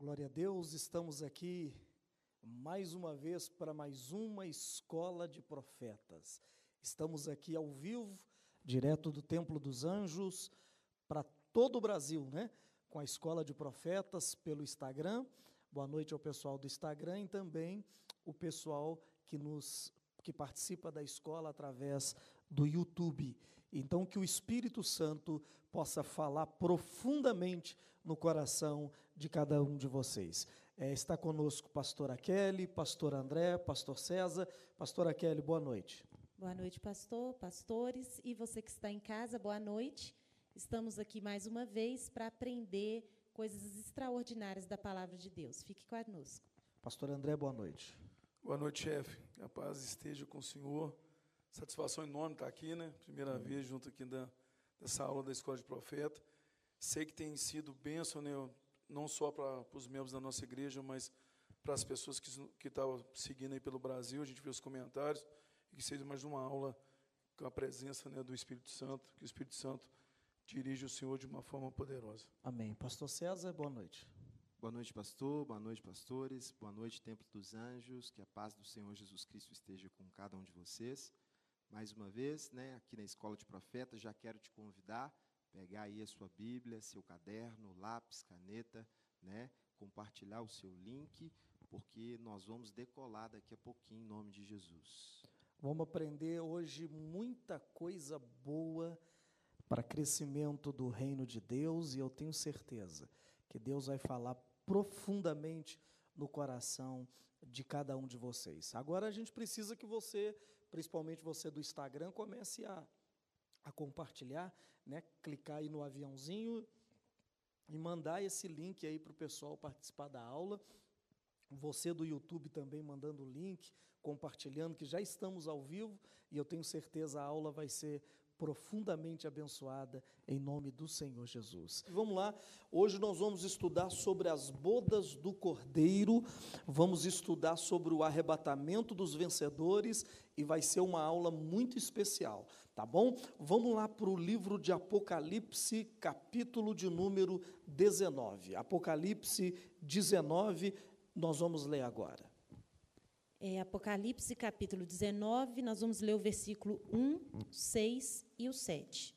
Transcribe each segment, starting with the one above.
Glória a Deus, estamos aqui mais uma vez para mais uma escola de profetas. Estamos aqui ao vivo, direto do Templo dos Anjos, para todo o Brasil, né? Com a escola de profetas pelo Instagram. Boa noite ao pessoal do Instagram e também o pessoal que nos que participa da escola através do YouTube. Então que o Espírito Santo possa falar profundamente no coração de cada um de vocês. É, está conosco pastora Kelly, pastor André, pastor César. Pastora Kelly, boa noite. Boa noite, pastor, pastores e você que está em casa, boa noite. Estamos aqui mais uma vez para aprender coisas extraordinárias da palavra de Deus. Fique conosco. Pastor André, boa noite. Boa noite, chefe. A paz esteja com o senhor. Satisfação enorme estar aqui, né? Primeira hum. vez junto aqui da, dessa aula da Escola de Profeta. Sei que tem sido bênção, né? não só para os membros da nossa igreja, mas para as pessoas que, que estavam seguindo aí pelo Brasil. A gente viu os comentários. E que seja mais uma aula com a presença né, do Espírito Santo, que o Espírito Santo dirige o Senhor de uma forma poderosa. Amém. Pastor César, boa noite. Boa noite, pastor. Boa noite, pastores. Boa noite, Templo dos Anjos. Que a paz do Senhor Jesus Cristo esteja com cada um de vocês. Mais uma vez, né, aqui na Escola de Profetas, já quero te convidar pegar aí a sua Bíblia, seu caderno, lápis, caneta, né? Compartilhar o seu link, porque nós vamos decolar daqui a pouquinho em nome de Jesus. Vamos aprender hoje muita coisa boa para crescimento do reino de Deus e eu tenho certeza que Deus vai falar profundamente no coração de cada um de vocês. Agora a gente precisa que você, principalmente você do Instagram, comece a, a compartilhar né, clicar aí no aviãozinho e mandar esse link aí para o pessoal participar da aula. Você do YouTube também mandando o link, compartilhando, que já estamos ao vivo e eu tenho certeza a aula vai ser profundamente abençoada em nome do Senhor Jesus. Vamos lá, hoje nós vamos estudar sobre as bodas do Cordeiro, vamos estudar sobre o arrebatamento dos vencedores e vai ser uma aula muito especial, tá bom? Vamos lá para o livro de Apocalipse, capítulo de número 19. Apocalipse 19, nós vamos ler agora. É, Apocalipse capítulo 19, nós vamos ler o versículo 1, 6 e o 7.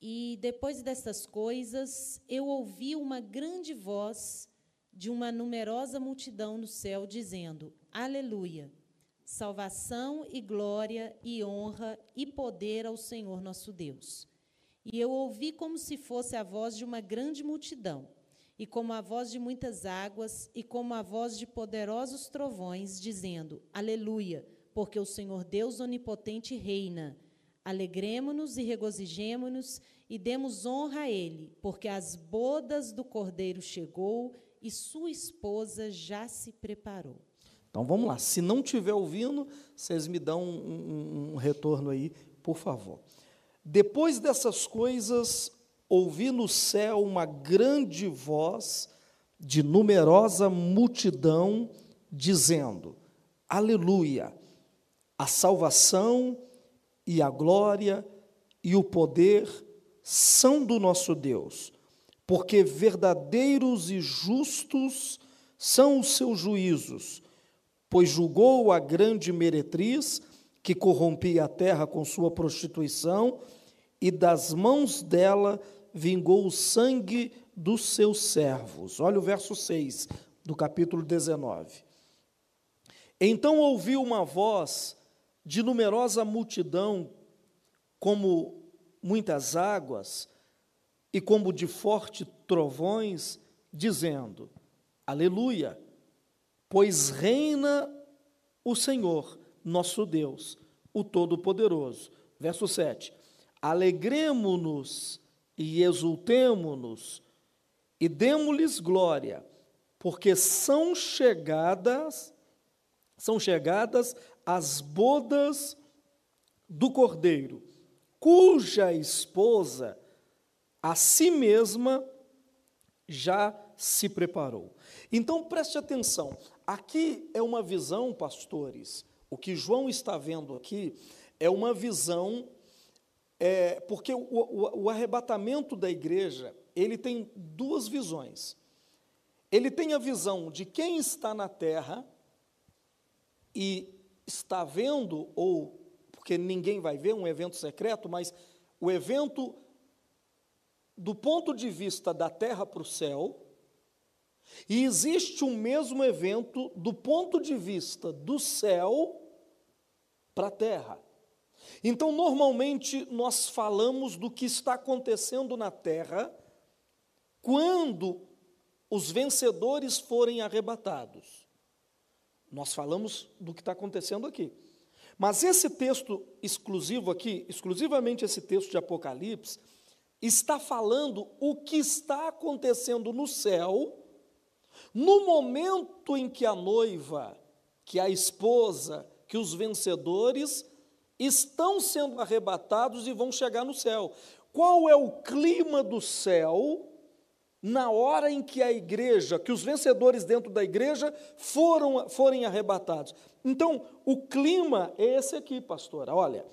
E depois dessas coisas, eu ouvi uma grande voz de uma numerosa multidão no céu dizendo: Aleluia! Salvação e glória e honra e poder ao Senhor nosso Deus. E eu ouvi como se fosse a voz de uma grande multidão e como a voz de muitas águas, e como a voz de poderosos trovões, dizendo: Aleluia, porque o Senhor Deus onipotente reina. Alegremo-nos e regozijemo-nos e demos honra a Ele, porque as bodas do Cordeiro chegou e sua esposa já se preparou. Então vamos lá, se não estiver ouvindo, vocês me dão um, um, um retorno aí, por favor. Depois dessas coisas, ouvi no céu uma grande voz de numerosa multidão dizendo: Aleluia! A salvação e a glória e o poder são do nosso Deus, porque verdadeiros e justos são os seus juízos, pois julgou a grande meretriz que corrompia a terra com sua prostituição, e das mãos dela vingou o sangue dos seus servos. Olha o verso 6 do capítulo 19. Então ouviu uma voz de numerosa multidão, como muitas águas, e como de fortes trovões, dizendo: Aleluia, pois reina o Senhor, nosso Deus, o Todo-Poderoso. Verso 7. Alegremo-nos e exultemo-nos e demo-lhes glória, porque são chegadas são chegadas as bodas do Cordeiro, cuja esposa a si mesma já se preparou. Então preste atenção, aqui é uma visão, pastores, o que João está vendo aqui é uma visão é, porque o, o, o arrebatamento da igreja ele tem duas visões. ele tem a visão de quem está na terra e está vendo, ou porque ninguém vai ver um evento secreto, mas o evento do ponto de vista da terra para o céu, e existe um mesmo evento do ponto de vista do céu para a terra. Então, normalmente, nós falamos do que está acontecendo na terra quando os vencedores forem arrebatados. Nós falamos do que está acontecendo aqui. Mas esse texto exclusivo aqui, exclusivamente esse texto de Apocalipse, está falando o que está acontecendo no céu, no momento em que a noiva, que a esposa, que os vencedores estão sendo arrebatados e vão chegar no céu. Qual é o clima do céu na hora em que a igreja, que os vencedores dentro da igreja foram forem arrebatados? Então, o clima é esse aqui, pastora. Olha,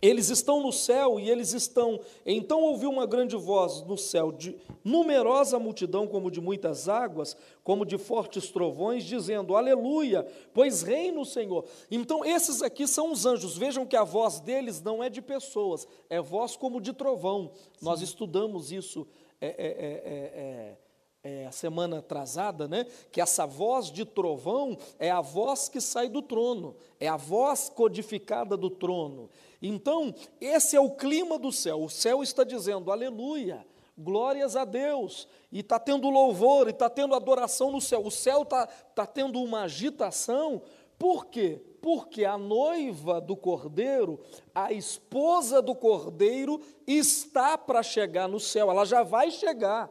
eles estão no céu e eles estão. Então ouviu uma grande voz no céu, de numerosa multidão, como de muitas águas, como de fortes trovões, dizendo: Aleluia, pois reina o Senhor. Então, esses aqui são os anjos. Vejam que a voz deles não é de pessoas, é voz como de trovão. Sim. Nós estudamos isso. É, é, é, é a semana atrasada, né, que essa voz de trovão é a voz que sai do trono, é a voz codificada do trono. Então, esse é o clima do céu. O céu está dizendo aleluia, glórias a Deus, e está tendo louvor, e está tendo adoração no céu. O céu está tá tendo uma agitação, por quê? Porque a noiva do cordeiro, a esposa do cordeiro, está para chegar no céu, ela já vai chegar.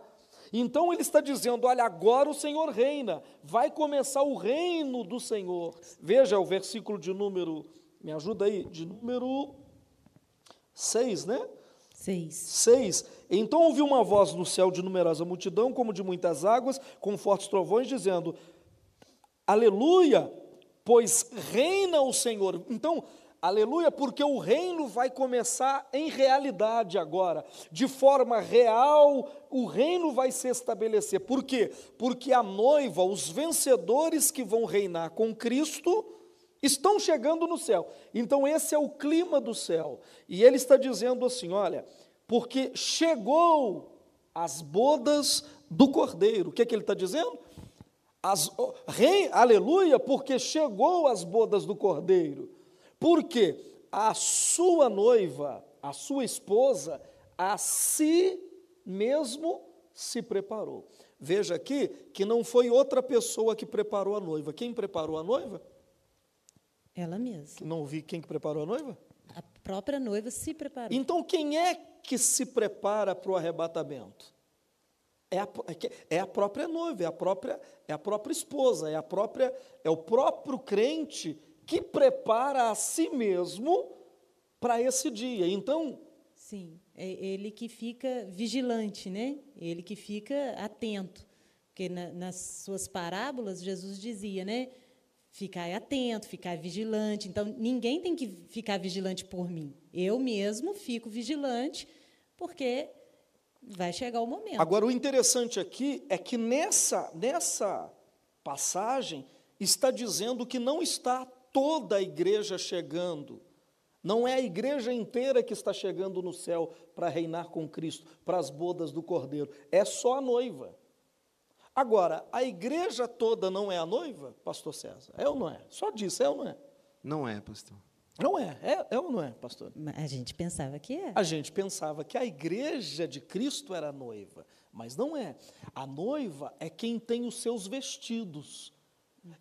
Então ele está dizendo: olha, agora o Senhor reina, vai começar o reino do Senhor. Veja o versículo de número, me ajuda aí, de número 6, né? 6. 6. Então ouvi uma voz no céu de numerosa multidão, como de muitas águas, com fortes trovões, dizendo: Aleluia, pois reina o Senhor. Então, Aleluia, porque o reino vai começar em realidade agora, de forma real, o reino vai se estabelecer. Por quê? Porque a noiva, os vencedores que vão reinar com Cristo, estão chegando no céu. Então, esse é o clima do céu. E ele está dizendo assim: olha, porque chegou as bodas do cordeiro. O que, é que ele está dizendo? As, rei, aleluia, porque chegou as bodas do cordeiro. Porque a sua noiva, a sua esposa, a si mesmo se preparou. Veja aqui que não foi outra pessoa que preparou a noiva. Quem preparou a noiva? Ela mesma. Não ouvi quem que preparou a noiva? A própria noiva se preparou. Então, quem é que se prepara para o arrebatamento? É a, é a própria noiva, é a própria, é a própria esposa, é, a própria, é o próprio crente que prepara a si mesmo para esse dia. Então. Sim, é ele que fica vigilante, né? Ele que fica atento. Porque na, nas suas parábolas, Jesus dizia, né? Ficar atento, ficar vigilante. Então, ninguém tem que ficar vigilante por mim. Eu mesmo fico vigilante, porque vai chegar o momento. Agora, o interessante aqui é que nessa, nessa passagem está dizendo que não está toda a igreja chegando. Não é a igreja inteira que está chegando no céu para reinar com Cristo, para as bodas do Cordeiro. É só a noiva. Agora, a igreja toda não é a noiva, pastor César? É ou não é? Só disso, é ou não é? Não é, pastor. Não é, é, é ou não é, pastor? A gente pensava que é. A gente pensava que a igreja de Cristo era a noiva, mas não é. A noiva é quem tem os seus vestidos,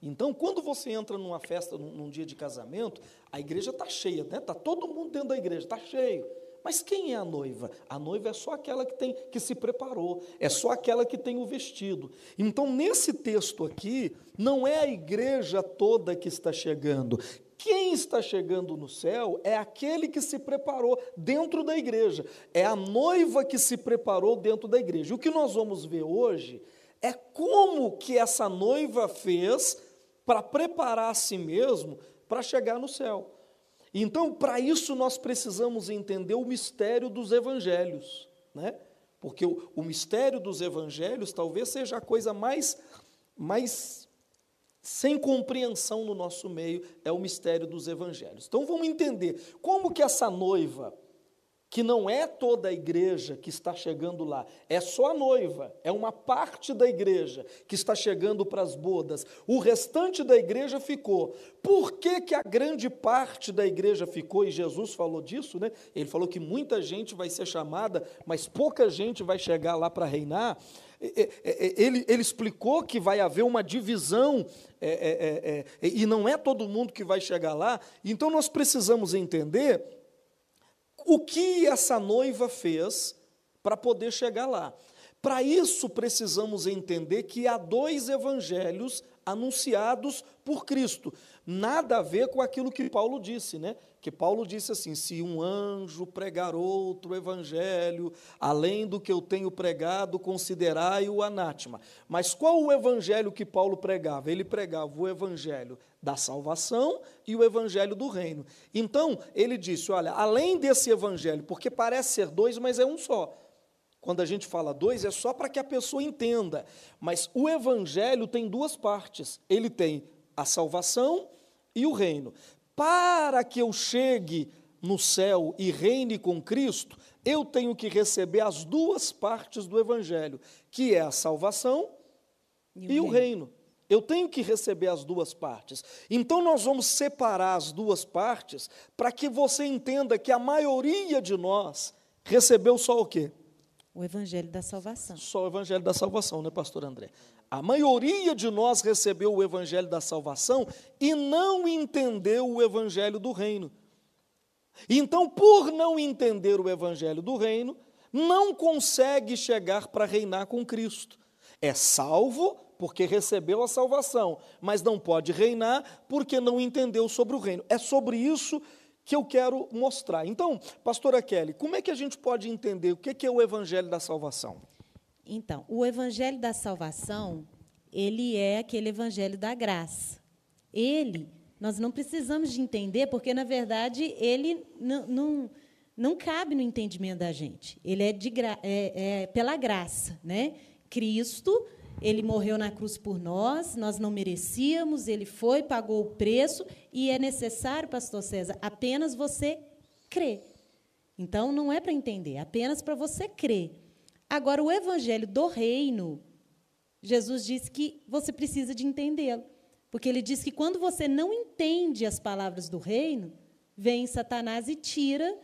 então, quando você entra numa festa, num, num dia de casamento, a igreja está cheia, está né? Tá todo mundo dentro da igreja, está cheio. Mas quem é a noiva? A noiva é só aquela que tem que se preparou, é só aquela que tem o vestido. Então, nesse texto aqui, não é a igreja toda que está chegando. Quem está chegando no céu é aquele que se preparou dentro da igreja. É a noiva que se preparou dentro da igreja. O que nós vamos ver hoje é como que essa noiva fez para preparar a si mesmo para chegar no céu. Então, para isso nós precisamos entender o mistério dos evangelhos, né? porque o, o mistério dos evangelhos talvez seja a coisa mais, mais sem compreensão no nosso meio, é o mistério dos evangelhos. Então vamos entender como que essa noiva que não é toda a igreja que está chegando lá, é só a noiva, é uma parte da igreja que está chegando para as bodas. O restante da igreja ficou. Por que, que a grande parte da igreja ficou? E Jesus falou disso, né? Ele falou que muita gente vai ser chamada, mas pouca gente vai chegar lá para reinar. Ele, ele, explicou que vai haver uma divisão é, é, é, e não é todo mundo que vai chegar lá. Então nós precisamos entender o que essa noiva fez para poder chegar lá. Para isso, precisamos entender que há dois evangelhos anunciados por Cristo. Nada a ver com aquilo que Paulo disse, né? Que Paulo disse assim: se um anjo pregar outro evangelho, além do que eu tenho pregado, considerai o anátema. Mas qual o evangelho que Paulo pregava? Ele pregava o evangelho da salvação e o evangelho do reino. Então, ele disse: olha, além desse evangelho, porque parece ser dois, mas é um só. Quando a gente fala dois, é só para que a pessoa entenda. Mas o evangelho tem duas partes: ele tem a salvação e o reino. Para que eu chegue no céu e reine com Cristo, eu tenho que receber as duas partes do evangelho, que é a salvação e, e o reino. Eu tenho que receber as duas partes. Então, nós vamos separar as duas partes para que você entenda que a maioria de nós recebeu só o quê? O Evangelho da Salvação. Só o Evangelho da Salvação, né, Pastor André? A maioria de nós recebeu o Evangelho da Salvação e não entendeu o Evangelho do Reino. Então, por não entender o Evangelho do Reino, não consegue chegar para reinar com Cristo. É salvo porque recebeu a salvação, mas não pode reinar porque não entendeu sobre o reino. É sobre isso que eu quero mostrar. Então, pastora Kelly, como é que a gente pode entender o que é o evangelho da salvação? Então, o evangelho da salvação, ele é aquele evangelho da graça. Ele, nós não precisamos de entender, porque, na verdade, ele não, não, não cabe no entendimento da gente. Ele é, de gra é, é pela graça. Né? Cristo ele morreu na cruz por nós, nós não merecíamos, ele foi, pagou o preço, e é necessário, pastor César, apenas você crer. Então, não é para entender, apenas para você crer. Agora, o evangelho do reino, Jesus disse que você precisa de entendê-lo. Porque ele diz que quando você não entende as palavras do reino, vem Satanás e tira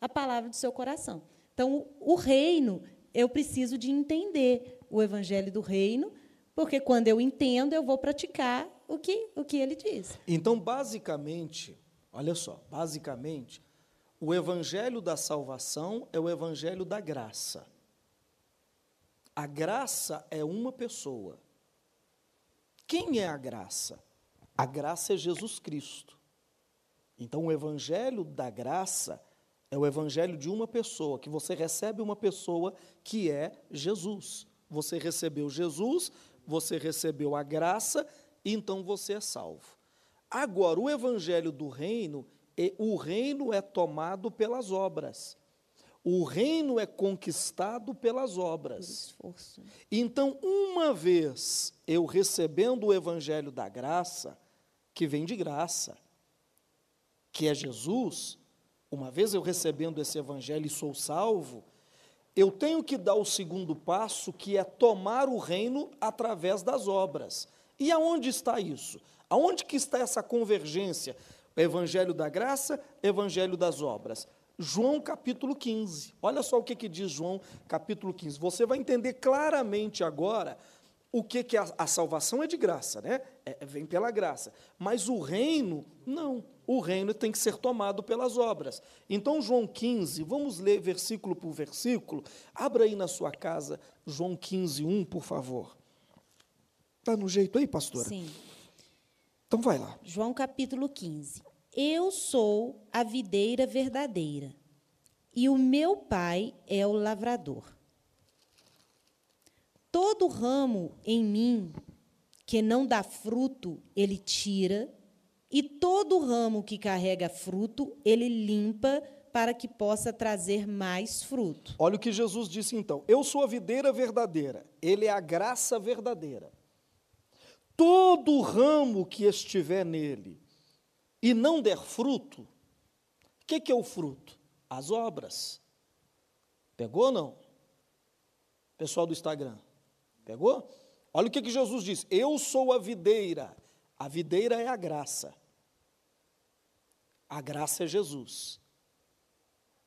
a palavra do seu coração. Então, o reino, eu preciso de entender o evangelho do reino, porque quando eu entendo, eu vou praticar o que, o que ele diz. Então, basicamente, olha só, basicamente, o evangelho da salvação é o evangelho da graça. A graça é uma pessoa. Quem é a graça? A graça é Jesus Cristo. Então, o evangelho da graça é o evangelho de uma pessoa, que você recebe uma pessoa que é Jesus. Você recebeu Jesus, você recebeu a graça, então você é salvo. Agora, o evangelho do reino, o reino é tomado pelas obras. O reino é conquistado pelas obras. Então, uma vez eu recebendo o evangelho da graça, que vem de graça, que é Jesus, uma vez eu recebendo esse evangelho e sou salvo, eu tenho que dar o segundo passo, que é tomar o reino através das obras. E aonde está isso? Aonde que está essa convergência? Evangelho da graça, Evangelho das obras. João capítulo 15. Olha só o que, que diz João capítulo 15. Você vai entender claramente agora o que, que a, a salvação é de graça, né? É, vem pela graça. Mas o reino, não o reino tem que ser tomado pelas obras. Então, João 15, vamos ler versículo por versículo. Abra aí na sua casa, João 15, 1, por favor. Está no jeito aí, pastora? Sim. Então, vai lá. João capítulo 15. Eu sou a videira verdadeira, e o meu pai é o lavrador. Todo ramo em mim que não dá fruto, ele tira e todo ramo que carrega fruto, ele limpa para que possa trazer mais fruto. Olha o que Jesus disse então: Eu sou a videira verdadeira, ele é a graça verdadeira. Todo ramo que estiver nele e não der fruto, o que, que é o fruto? As obras. Pegou ou não? Pessoal do Instagram, pegou? Olha o que, que Jesus disse: Eu sou a videira. A videira é a graça. A graça é Jesus.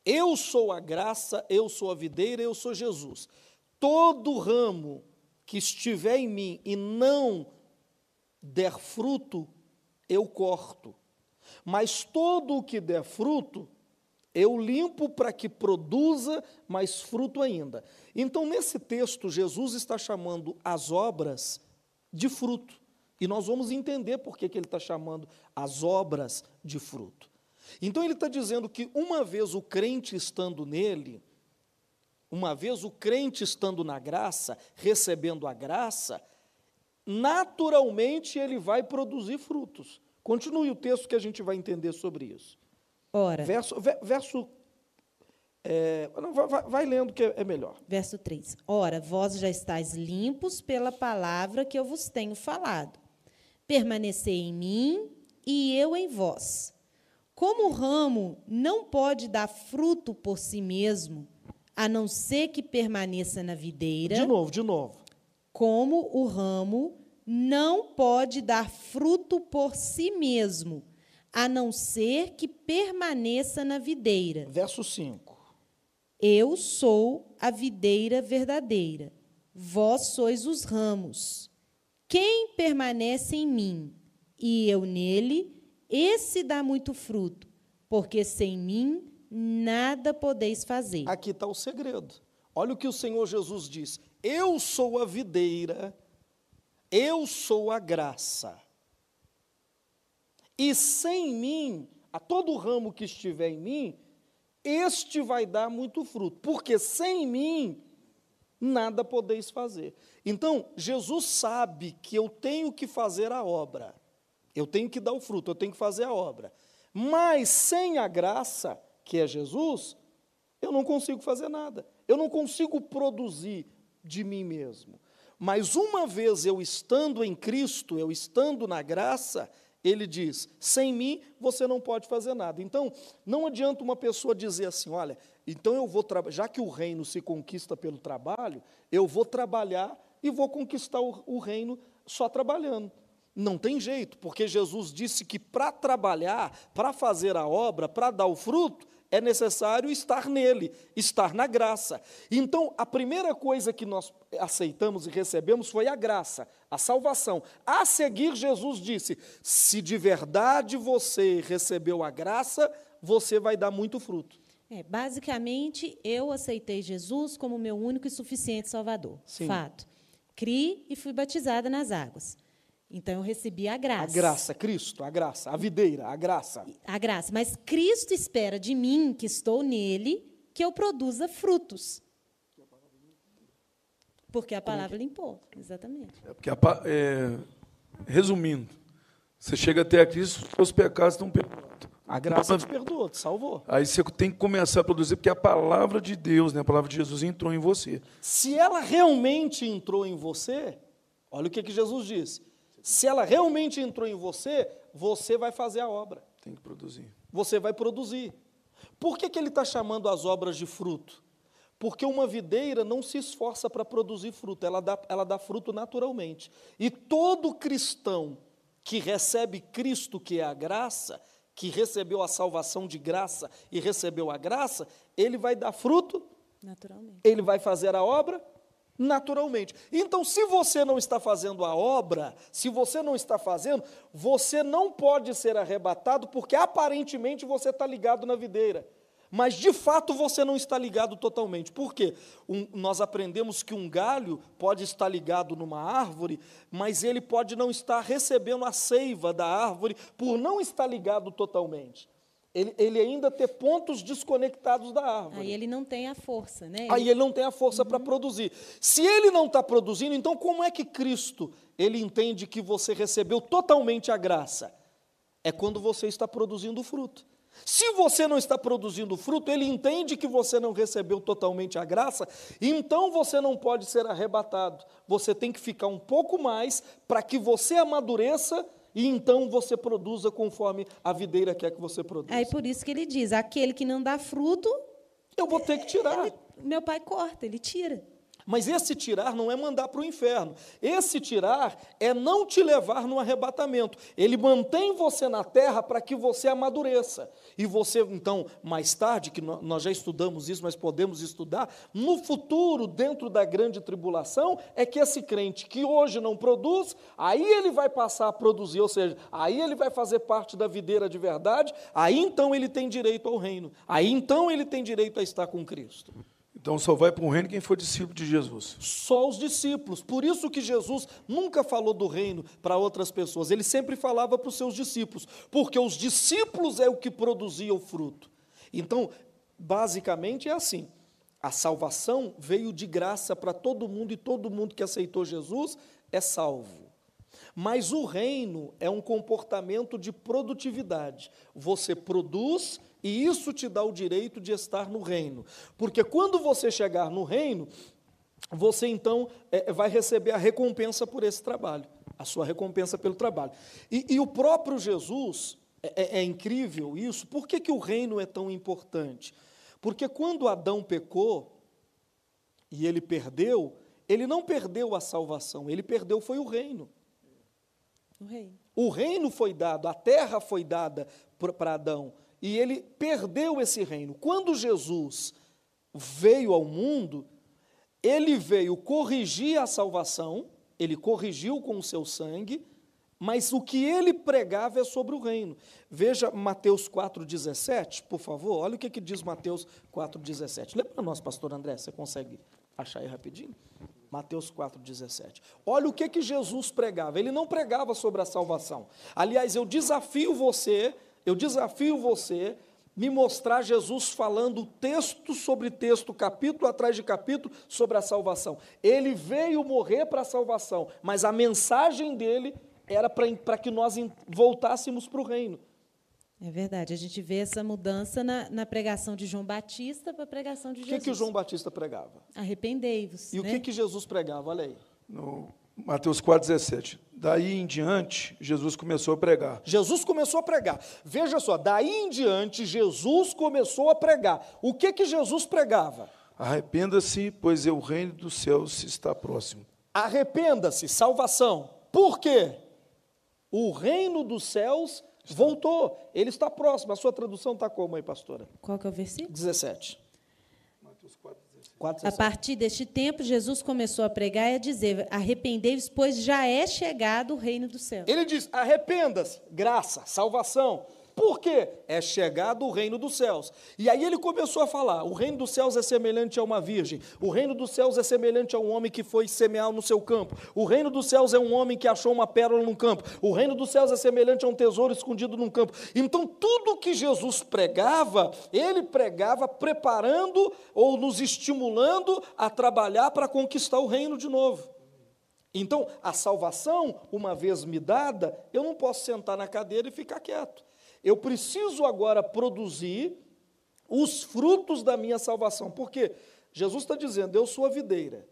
Eu sou a graça, eu sou a videira, eu sou Jesus. Todo ramo que estiver em mim e não der fruto, eu corto. Mas todo o que der fruto, eu limpo para que produza mais fruto ainda. Então, nesse texto, Jesus está chamando as obras de fruto. E nós vamos entender por que, que ele está chamando as obras de fruto. Então, ele está dizendo que uma vez o crente estando nele, uma vez o crente estando na graça, recebendo a graça, naturalmente ele vai produzir frutos. Continue o texto que a gente vai entender sobre isso. Ora, Verso, verso é, não, vai, vai, lendo que é melhor. Verso 3. Ora, vós já estáis limpos pela palavra que eu vos tenho falado. Permanecei em mim e eu em vós. Como o ramo não pode dar fruto por si mesmo, a não ser que permaneça na videira. De novo, de novo. Como o ramo não pode dar fruto por si mesmo, a não ser que permaneça na videira. Verso 5. Eu sou a videira verdadeira, vós sois os ramos. Quem permanece em mim e eu nele, esse dá muito fruto, porque sem mim nada podeis fazer. Aqui está o segredo. Olha o que o Senhor Jesus diz: Eu sou a videira, eu sou a graça. E sem mim, a todo ramo que estiver em mim, este vai dar muito fruto, porque sem mim nada podeis fazer. Então, Jesus sabe que eu tenho que fazer a obra, eu tenho que dar o fruto, eu tenho que fazer a obra. Mas sem a graça, que é Jesus, eu não consigo fazer nada, eu não consigo produzir de mim mesmo. Mas uma vez eu estando em Cristo, eu estando na graça, ele diz: sem mim você não pode fazer nada. Então, não adianta uma pessoa dizer assim: olha, então eu vou trabalhar, já que o reino se conquista pelo trabalho, eu vou trabalhar e vou conquistar o, o reino só trabalhando. Não tem jeito, porque Jesus disse que para trabalhar, para fazer a obra, para dar o fruto, é necessário estar nele, estar na graça. Então, a primeira coisa que nós aceitamos e recebemos foi a graça, a salvação. A seguir, Jesus disse: se de verdade você recebeu a graça, você vai dar muito fruto. É, basicamente, eu aceitei Jesus como meu único e suficiente Salvador. Sim. Fato. Cri e fui batizada nas águas. Então eu recebi a graça. A graça, Cristo, a graça, a videira, a graça. A graça. Mas Cristo espera de mim, que estou nele, que eu produza frutos. Porque a palavra limpou, exatamente. É porque, a é, resumindo, você chega até a Cristo, os seus pecados estão perdoados. A graça te perdoou, te salvou. Aí você tem que começar a produzir, porque a palavra de Deus, né, a palavra de Jesus entrou em você. Se ela realmente entrou em você, olha o que, que Jesus disse. Se ela realmente entrou em você, você vai fazer a obra. Tem que produzir. Você vai produzir. Por que, que ele está chamando as obras de fruto? Porque uma videira não se esforça para produzir fruto, ela dá, ela dá fruto naturalmente. E todo cristão que recebe Cristo, que é a graça, que recebeu a salvação de graça e recebeu a graça, ele vai dar fruto Naturalmente. ele vai fazer a obra naturalmente. Então, se você não está fazendo a obra, se você não está fazendo, você não pode ser arrebatado, porque aparentemente você está ligado na videira. Mas de fato você não está ligado totalmente. Por quê? Um, nós aprendemos que um galho pode estar ligado numa árvore, mas ele pode não estar recebendo a seiva da árvore por não estar ligado totalmente. Ele, ele ainda ter pontos desconectados da árvore. Aí ele não tem a força, né? Aí ele não tem a força para produzir. Se ele não está produzindo, então como é que Cristo ele entende que você recebeu totalmente a graça? É quando você está produzindo fruto. Se você não está produzindo fruto, ele entende que você não recebeu totalmente a graça, então você não pode ser arrebatado. Você tem que ficar um pouco mais para que você amadureça e então você produza conforme a videira quer que você produza. Aí por isso que ele diz: aquele que não dá fruto, Eu vou ter que tirar. ele- meu pai corta, ele tira. Mas esse tirar não é mandar para o inferno. Esse tirar é não te levar no arrebatamento. Ele mantém você na terra para que você amadureça. E você, então, mais tarde, que nó- nós já estudamos isso, mas podemos estudar, no futuro, dentro da grande tribulação, é que esse crente que hoje não produz, aí ele vai passar a produzir, ou seja, aí ele vai fazer parte da videira de verdade, aí então ele tem direito ao reino. Aí então ele tem direito a estar com Cristo. Então só vai para o reino quem for discípulo de Jesus. Só os discípulos. Por isso que Jesus nunca falou do reino para outras pessoas. Ele sempre falava para os seus discípulos, porque os discípulos é o que produzia o fruto. Então, basicamente é assim. A salvação veio de graça para todo mundo e todo mundo que aceitou Jesus é salvo. Mas o reino é um comportamento de produtividade. Você produz e isso te dá o direito de estar no reino. Porque quando você chegar no reino, você então é, vai receber a recompensa por esse trabalho, a sua recompensa pelo trabalho. E, e o próprio Jesus, é, é- é incrível isso, por que, que o reino é tão importante? Porque quando Adão pecou e ele perdeu, ele não perdeu a salvação, ele perdeu foi o reino. O rei. O reino foi dado, a terra foi dada para Adão, e ele perdeu esse reino. Quando Jesus veio ao mundo, ele veio corrigir a salvação, ele corrigiu com o seu sangue, mas o que ele pregava é sobre o reino. Veja Mateus 4,17, por favor, olha o que, que diz Mateus 4,17. Lê para nós, pastor André, você consegue achar aí rapidinho? Mateus 4,17. Olha o que, que Jesus pregava. Ele não pregava sobre a salvação. Aliás, eu desafio você, eu desafio você me mostrar Jesus falando texto sobre texto, capítulo atrás de capítulo, sobre a salvação. Ele veio morrer para a salvação, mas a mensagem dele era para que nós em- voltássemos para o reino. É verdade. A gente vê essa mudança na, na pregação de João Batista para a pregação de O que, Jesus. que o João Batista pregava? Arrependei-vos. E o né? que, que Jesus pregava? Olha aí. No Mateus 4,17. Daí em diante, Jesus começou a pregar. Jesus começou a pregar. Veja só, daí em diante, Jesus começou a pregar. O que, que Jesus pregava? Arrependa-se, pois o reino dos céus está próximo. Arrependa-se, salvação. Por quê? O reino dos céus voltou. Ele está próximo. A sua tradução está como aí, pastora? Qual que é o versículo? 17. A 4,17. partir deste tempo, Jesus começou a pregar e a dizer: Arrependei-vos, pois já é chegado o reino do céu. Ele diz: arrependa-se, graça, salvação. Por quê? É chegado o reino dos céus. E aí ele começou a falar: o reino dos céus é semelhante a uma virgem, o reino dos céus é semelhante a um homem que foi semear no seu campo, o reino dos céus é um homem que achou uma pérola num campo, o reino dos céus é semelhante a um tesouro escondido num campo. Então, tudo que Jesus pregava, ele pregava preparando ou nos estimulando a trabalhar para conquistar o reino de novo. Então, a salvação, uma vez me dada, eu não posso sentar na cadeira e ficar quieto. Eu preciso agora produzir os frutos da minha salvação. Porque Jesus está dizendo: eu sou a videira.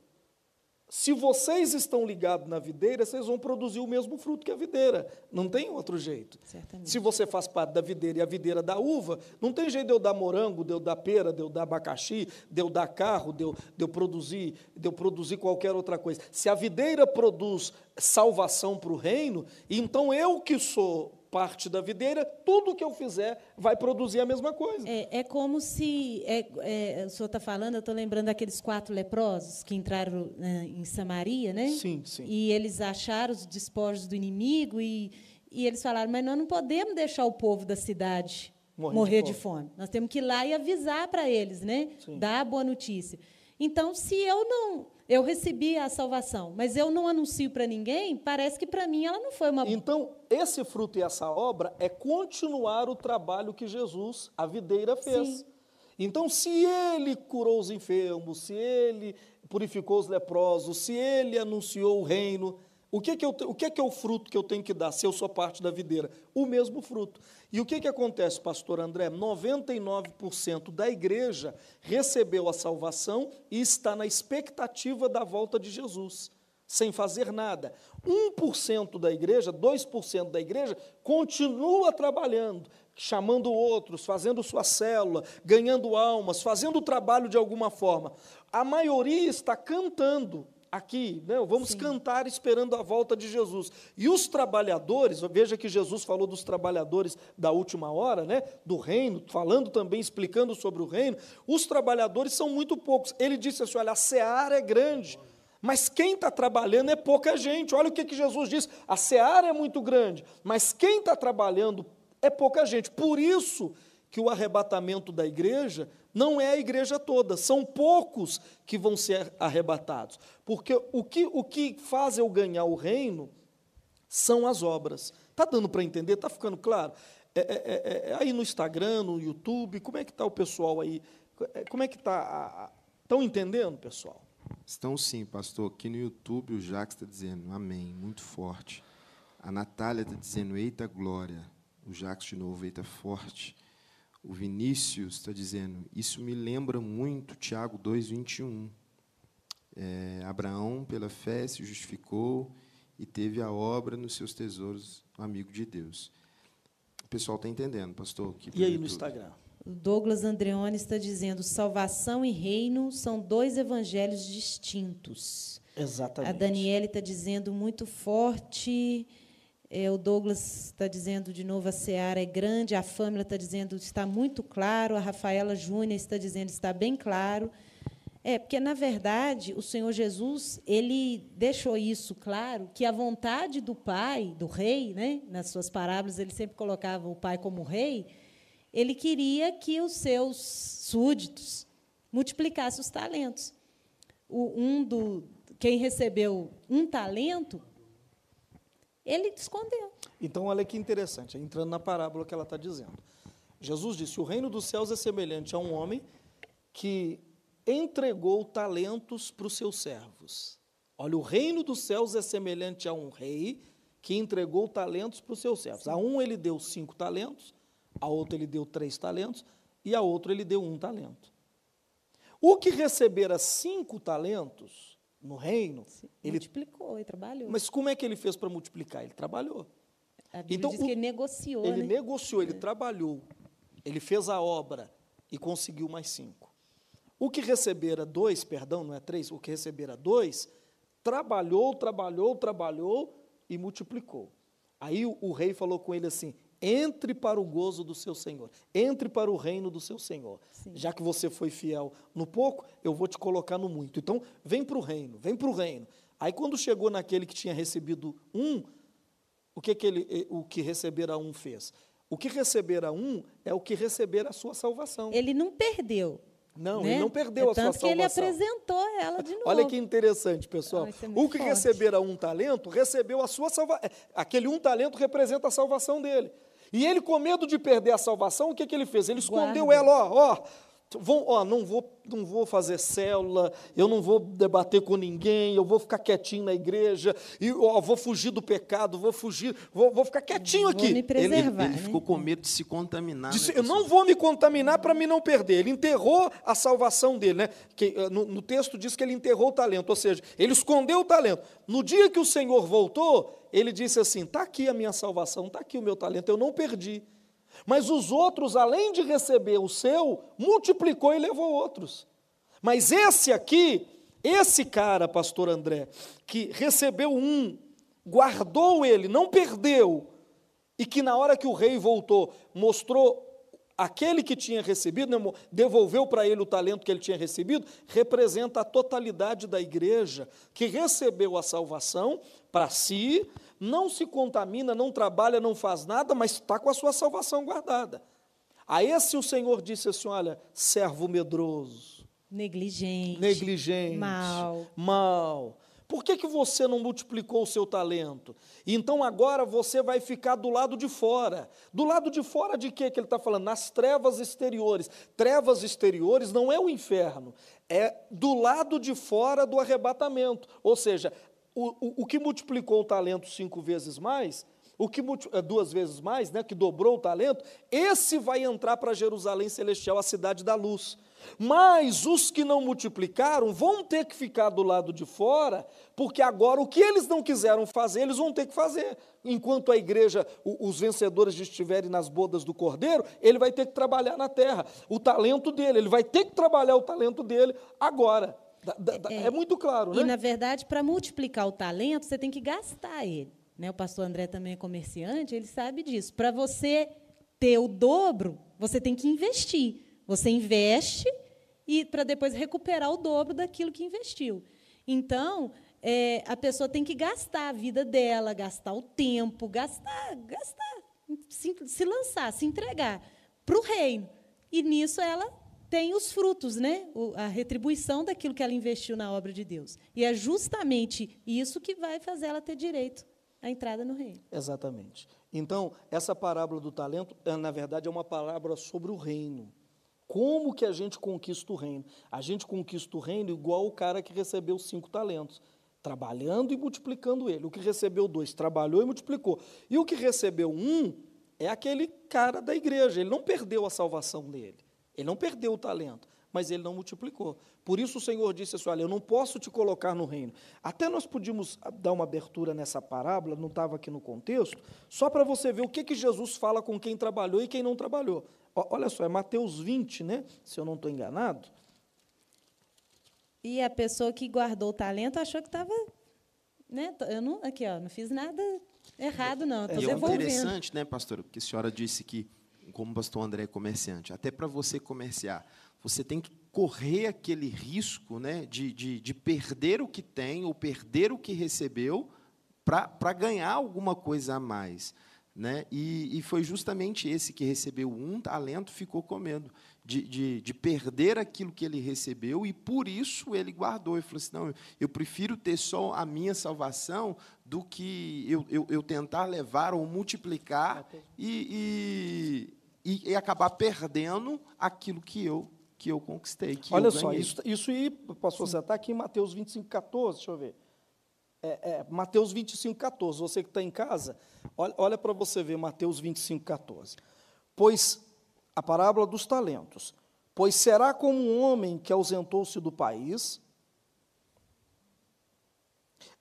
Se vocês estão ligados na videira, vocês vão produzir o mesmo fruto que a videira. Não tem outro jeito. Certamente. Se você faz parte da videira e a videira da uva, não tem jeito de eu dar morango, de eu dar pera, de eu dar abacaxi, de eu dar carro, de eu, de eu produzir, de eu produzir qualquer outra coisa. Se a videira produz salvação para o reino, então eu que sou parte da videira, tudo que eu fizer vai produzir a mesma coisa. É, é como se. É, é, o senhor está falando, eu estou lembrando daqueles quatro leprosos que entraram né, em Samaria, né? Sim, sim. E eles acharam os despojos do inimigo e, e eles falaram: mas nós não podemos deixar o povo da cidade Morrer morrer, de de, fome. Nós temos que ir lá e avisar para eles, né? Sim. Dar a boa notícia. Então, se eu não. Eu recebi a salvação, mas eu não anuncio para ninguém, parece que para mim ela não foi uma. Então, esse fruto e essa obra é continuar o trabalho que Jesus, a videira, fez. Sim. Então, se ele curou os enfermos, se ele purificou os leprosos, se ele anunciou o reino, O que, que, eu, o que, que é o fruto que eu tenho que dar se eu sou parte da videira? O mesmo fruto. E o que, que acontece, pastor André? 99% da igreja recebeu a salvação e está na expectativa da volta de Jesus, sem fazer nada. 1% da igreja, 2% da igreja continua trabalhando, chamando outros, fazendo sua célula, ganhando almas, fazendo o trabalho de alguma forma. A maioria está cantando, aqui, né? vamos Sim. cantar esperando a volta de Jesus. E os trabalhadores, veja que Jesus falou dos trabalhadores da última hora, né? do reino, falando também, explicando sobre o reino. Os trabalhadores são muito poucos. Ele disse assim: olha, a seara é grande. Mas quem está trabalhando é pouca gente. Olha o que, que Jesus diz: a seara é muito grande, mas quem está trabalhando é pouca gente. Por isso que o arrebatamento da igreja não é a igreja toda, são poucos que vão ser arrebatados. Porque o que, o que faz eu ganhar o reino são as obras. Está dando para entender? Está ficando claro? É, é, é, é, aí no Instagram, no YouTube, como é que está o pessoal aí? É, como é que está? Estão entendendo, pessoal? Estão sim, pastor. Aqui no YouTube o Jacques está dizendo amém, muito forte. A Natália está dizendo eita glória. O Jacques de novo, eita forte. O Vinícius está dizendo, isso me lembra muito Tiago 2,21. É, Abraão, pela fé, se justificou e teve a obra nos seus tesouros, amigo de Deus. O pessoal está entendendo, pastor? e aí no Instagram? O Douglas Andreoni está dizendo: salvação e reino são dois evangelhos distintos. Exatamente. A Daniela está dizendo muito forte. É, o Douglas está dizendo de novo, a Seara é grande, a Fâmila está dizendo está muito claro, a Rafaela Júnior está dizendo está bem claro. É, porque, na verdade, o Senhor Jesus ele deixou isso claro, que a vontade do Pai, do Rei, né, nas suas parábolas, ele sempre colocava o Pai como Rei, ele queria que os seus súditos multiplicassem os talentos. O, um do, quem recebeu um talento ele escondeu. Então, olha que interessante, entrando na parábola que ela está dizendo. Jesus disse: O reino dos céus é semelhante a um homem que entregou talentos para os seus servos. Olha, o reino dos céus é semelhante a um rei que entregou talentos para os seus servos. A um ele deu cinco talentos, a outro ele deu três talentos, e a outro ele deu um talento. O que recebera cinco talentos no reino, Sim, ele multiplicou e trabalhou. Mas como é que ele fez para multiplicar? Ele trabalhou. A Bíblia então, diz que ele negociou. Ele né? negociou, ele é. trabalhou, ele fez a obra e conseguiu mais cinco. O que recebera dois, perdão, não é três, o que recebera dois, trabalhou, trabalhou, trabalhou e multiplicou. Aí o, o rei falou com ele assim: entre para o gozo do seu Senhor, entre para o reino do seu Senhor. Sim. Já que você foi fiel no pouco, eu vou te colocar no muito. Então, vem para o reino, vem para o reino. Aí, quando chegou naquele que tinha recebido um, o que, que ele, eh, o que receber a um fez? O que receber a um é o que receber a sua salvação. Ele não perdeu. Não, né? ele não perdeu é a sua salvação. que ele apresentou ela de novo. Olha que interessante, pessoal. Ah, é o que forte. receber a um talento, recebeu a sua salvação. É, aquele um talento representa a salvação dele. E ele, com medo de perder a salvação, o que, que ele fez? Ele escondeu Guarda. ela, ó, ó, Vão, ó, não vou, não vou fazer célula, eu não vou debater com ninguém, eu vou ficar quietinho na igreja, e ó, vou fugir do pecado, vou fugir, vou, vou ficar quietinho aqui. Me preservar, ele, ele né? ficou com medo de se contaminar. Disse, né, eu não vou me contaminar para me não perder. Ele enterrou a salvação dele, né? Que, eh, no, no texto diz que ele enterrou o talento, ou seja, ele escondeu o talento. No dia que o Senhor voltou, ele disse assim: está aqui a minha salvação, está aqui o meu talento, eu não perdi. Mas os outros, além de receber o seu, multiplicou e levou outros. Mas esse aqui, esse cara, pastor André, que recebeu um, guardou ele, não perdeu, e que na hora que o rei voltou, mostrou aquele que tinha recebido, né, devolveu para ele o talento que ele tinha recebido, representa a totalidade da igreja que recebeu a salvação para si, não se contamina, não trabalha, não faz nada, mas está com a sua salvação guardada. A esse o Senhor disse assim: olha, servo medroso, negligente, negligente, mal, mal. Por que, que você não multiplicou o seu talento? Então agora você vai ficar do lado de fora. Do lado de fora de quê que ele está falando? Nas trevas exteriores. Trevas exteriores não é o inferno, é do lado de fora do arrebatamento. Ou seja, o, o, o que multiplicou o talento cinco vezes mais, o que eh, duas vezes mais, né, que dobrou o talento, esse vai entrar para Jerusalém Celestial, a cidade da luz. Mas os que não multiplicaram vão ter que ficar do lado de fora, porque agora o que eles não quiseram fazer, eles vão ter que fazer. Enquanto a igreja, os vencedores estiverem nas bodas do cordeiro, ele vai ter que trabalhar na terra. O talento dele, ele vai ter que trabalhar o talento dele agora. Da- da- da- é, muito claro, né? E, na verdade, para multiplicar o talento, você tem que gastar ele. Né? O pastor André também é comerciante, ele sabe disso. Para você ter o dobro, você tem que investir. Você investe e para depois recuperar o dobro daquilo que investiu. Então, é, a pessoa tem que gastar a vida dela, gastar o tempo, gastar, gastar, se, se lançar, se entregar para o reino. E nisso ela tem os frutos, né? A retribuição daquilo que ela investiu na obra de Deus. E é justamente isso que vai fazer ela ter direito à entrada no reino. Exatamente. Então, essa parábola do talento, é, na verdade, é uma parábola sobre o reino. Como que a gente conquista o reino? A gente conquista o reino igual o cara que recebeu cinco talentos, trabalhando e multiplicando ele. O que recebeu dois, trabalhou e multiplicou. E o que recebeu um é aquele cara da igreja. Ele não perdeu a salvação dele. Ele não perdeu o talento, mas ele não multiplicou. Por isso o Senhor disse assim: Olha, eu não posso te colocar no reino. Até nós podíamos ah, dar uma abertura nessa parábola, não estava aqui no contexto, só para você ver o que, que Jesus fala com quem trabalhou e quem não trabalhou. Olha só, é Mateus 20, né? Se eu não estou enganado. E a pessoa que guardou o talento achou que estava. Né? Eu não, aqui, ó, não fiz nada errado, não. Estou E é devolvendo. interessante, né, pastor? Porque a senhora disse que, como o pastor André é comerciante, até para você comerciar, você tem que correr aquele risco né, de, de, de perder o que tem ou perder o que recebeu para ganhar alguma coisa a mais. Né? E, e foi justamente esse que recebeu um talento ficou com medo de, de, de perder aquilo que ele recebeu e por isso ele guardou. Ele falou assim: não, eu prefiro ter só a minha salvação do que eu, eu, eu tentar levar ou multiplicar e, e, e, e acabar perdendo aquilo que eu, que eu conquistei. Que Olha eu só, isso, isso aí, pastor, você está aqui em Mateus 25, 14, deixa eu ver. É, é, Mateus 25, 14. Você que está em casa, olha, olha para você ver Mateus 25, 14. Pois a parábola dos talentos. Pois será como um homem que ausentou-se do país.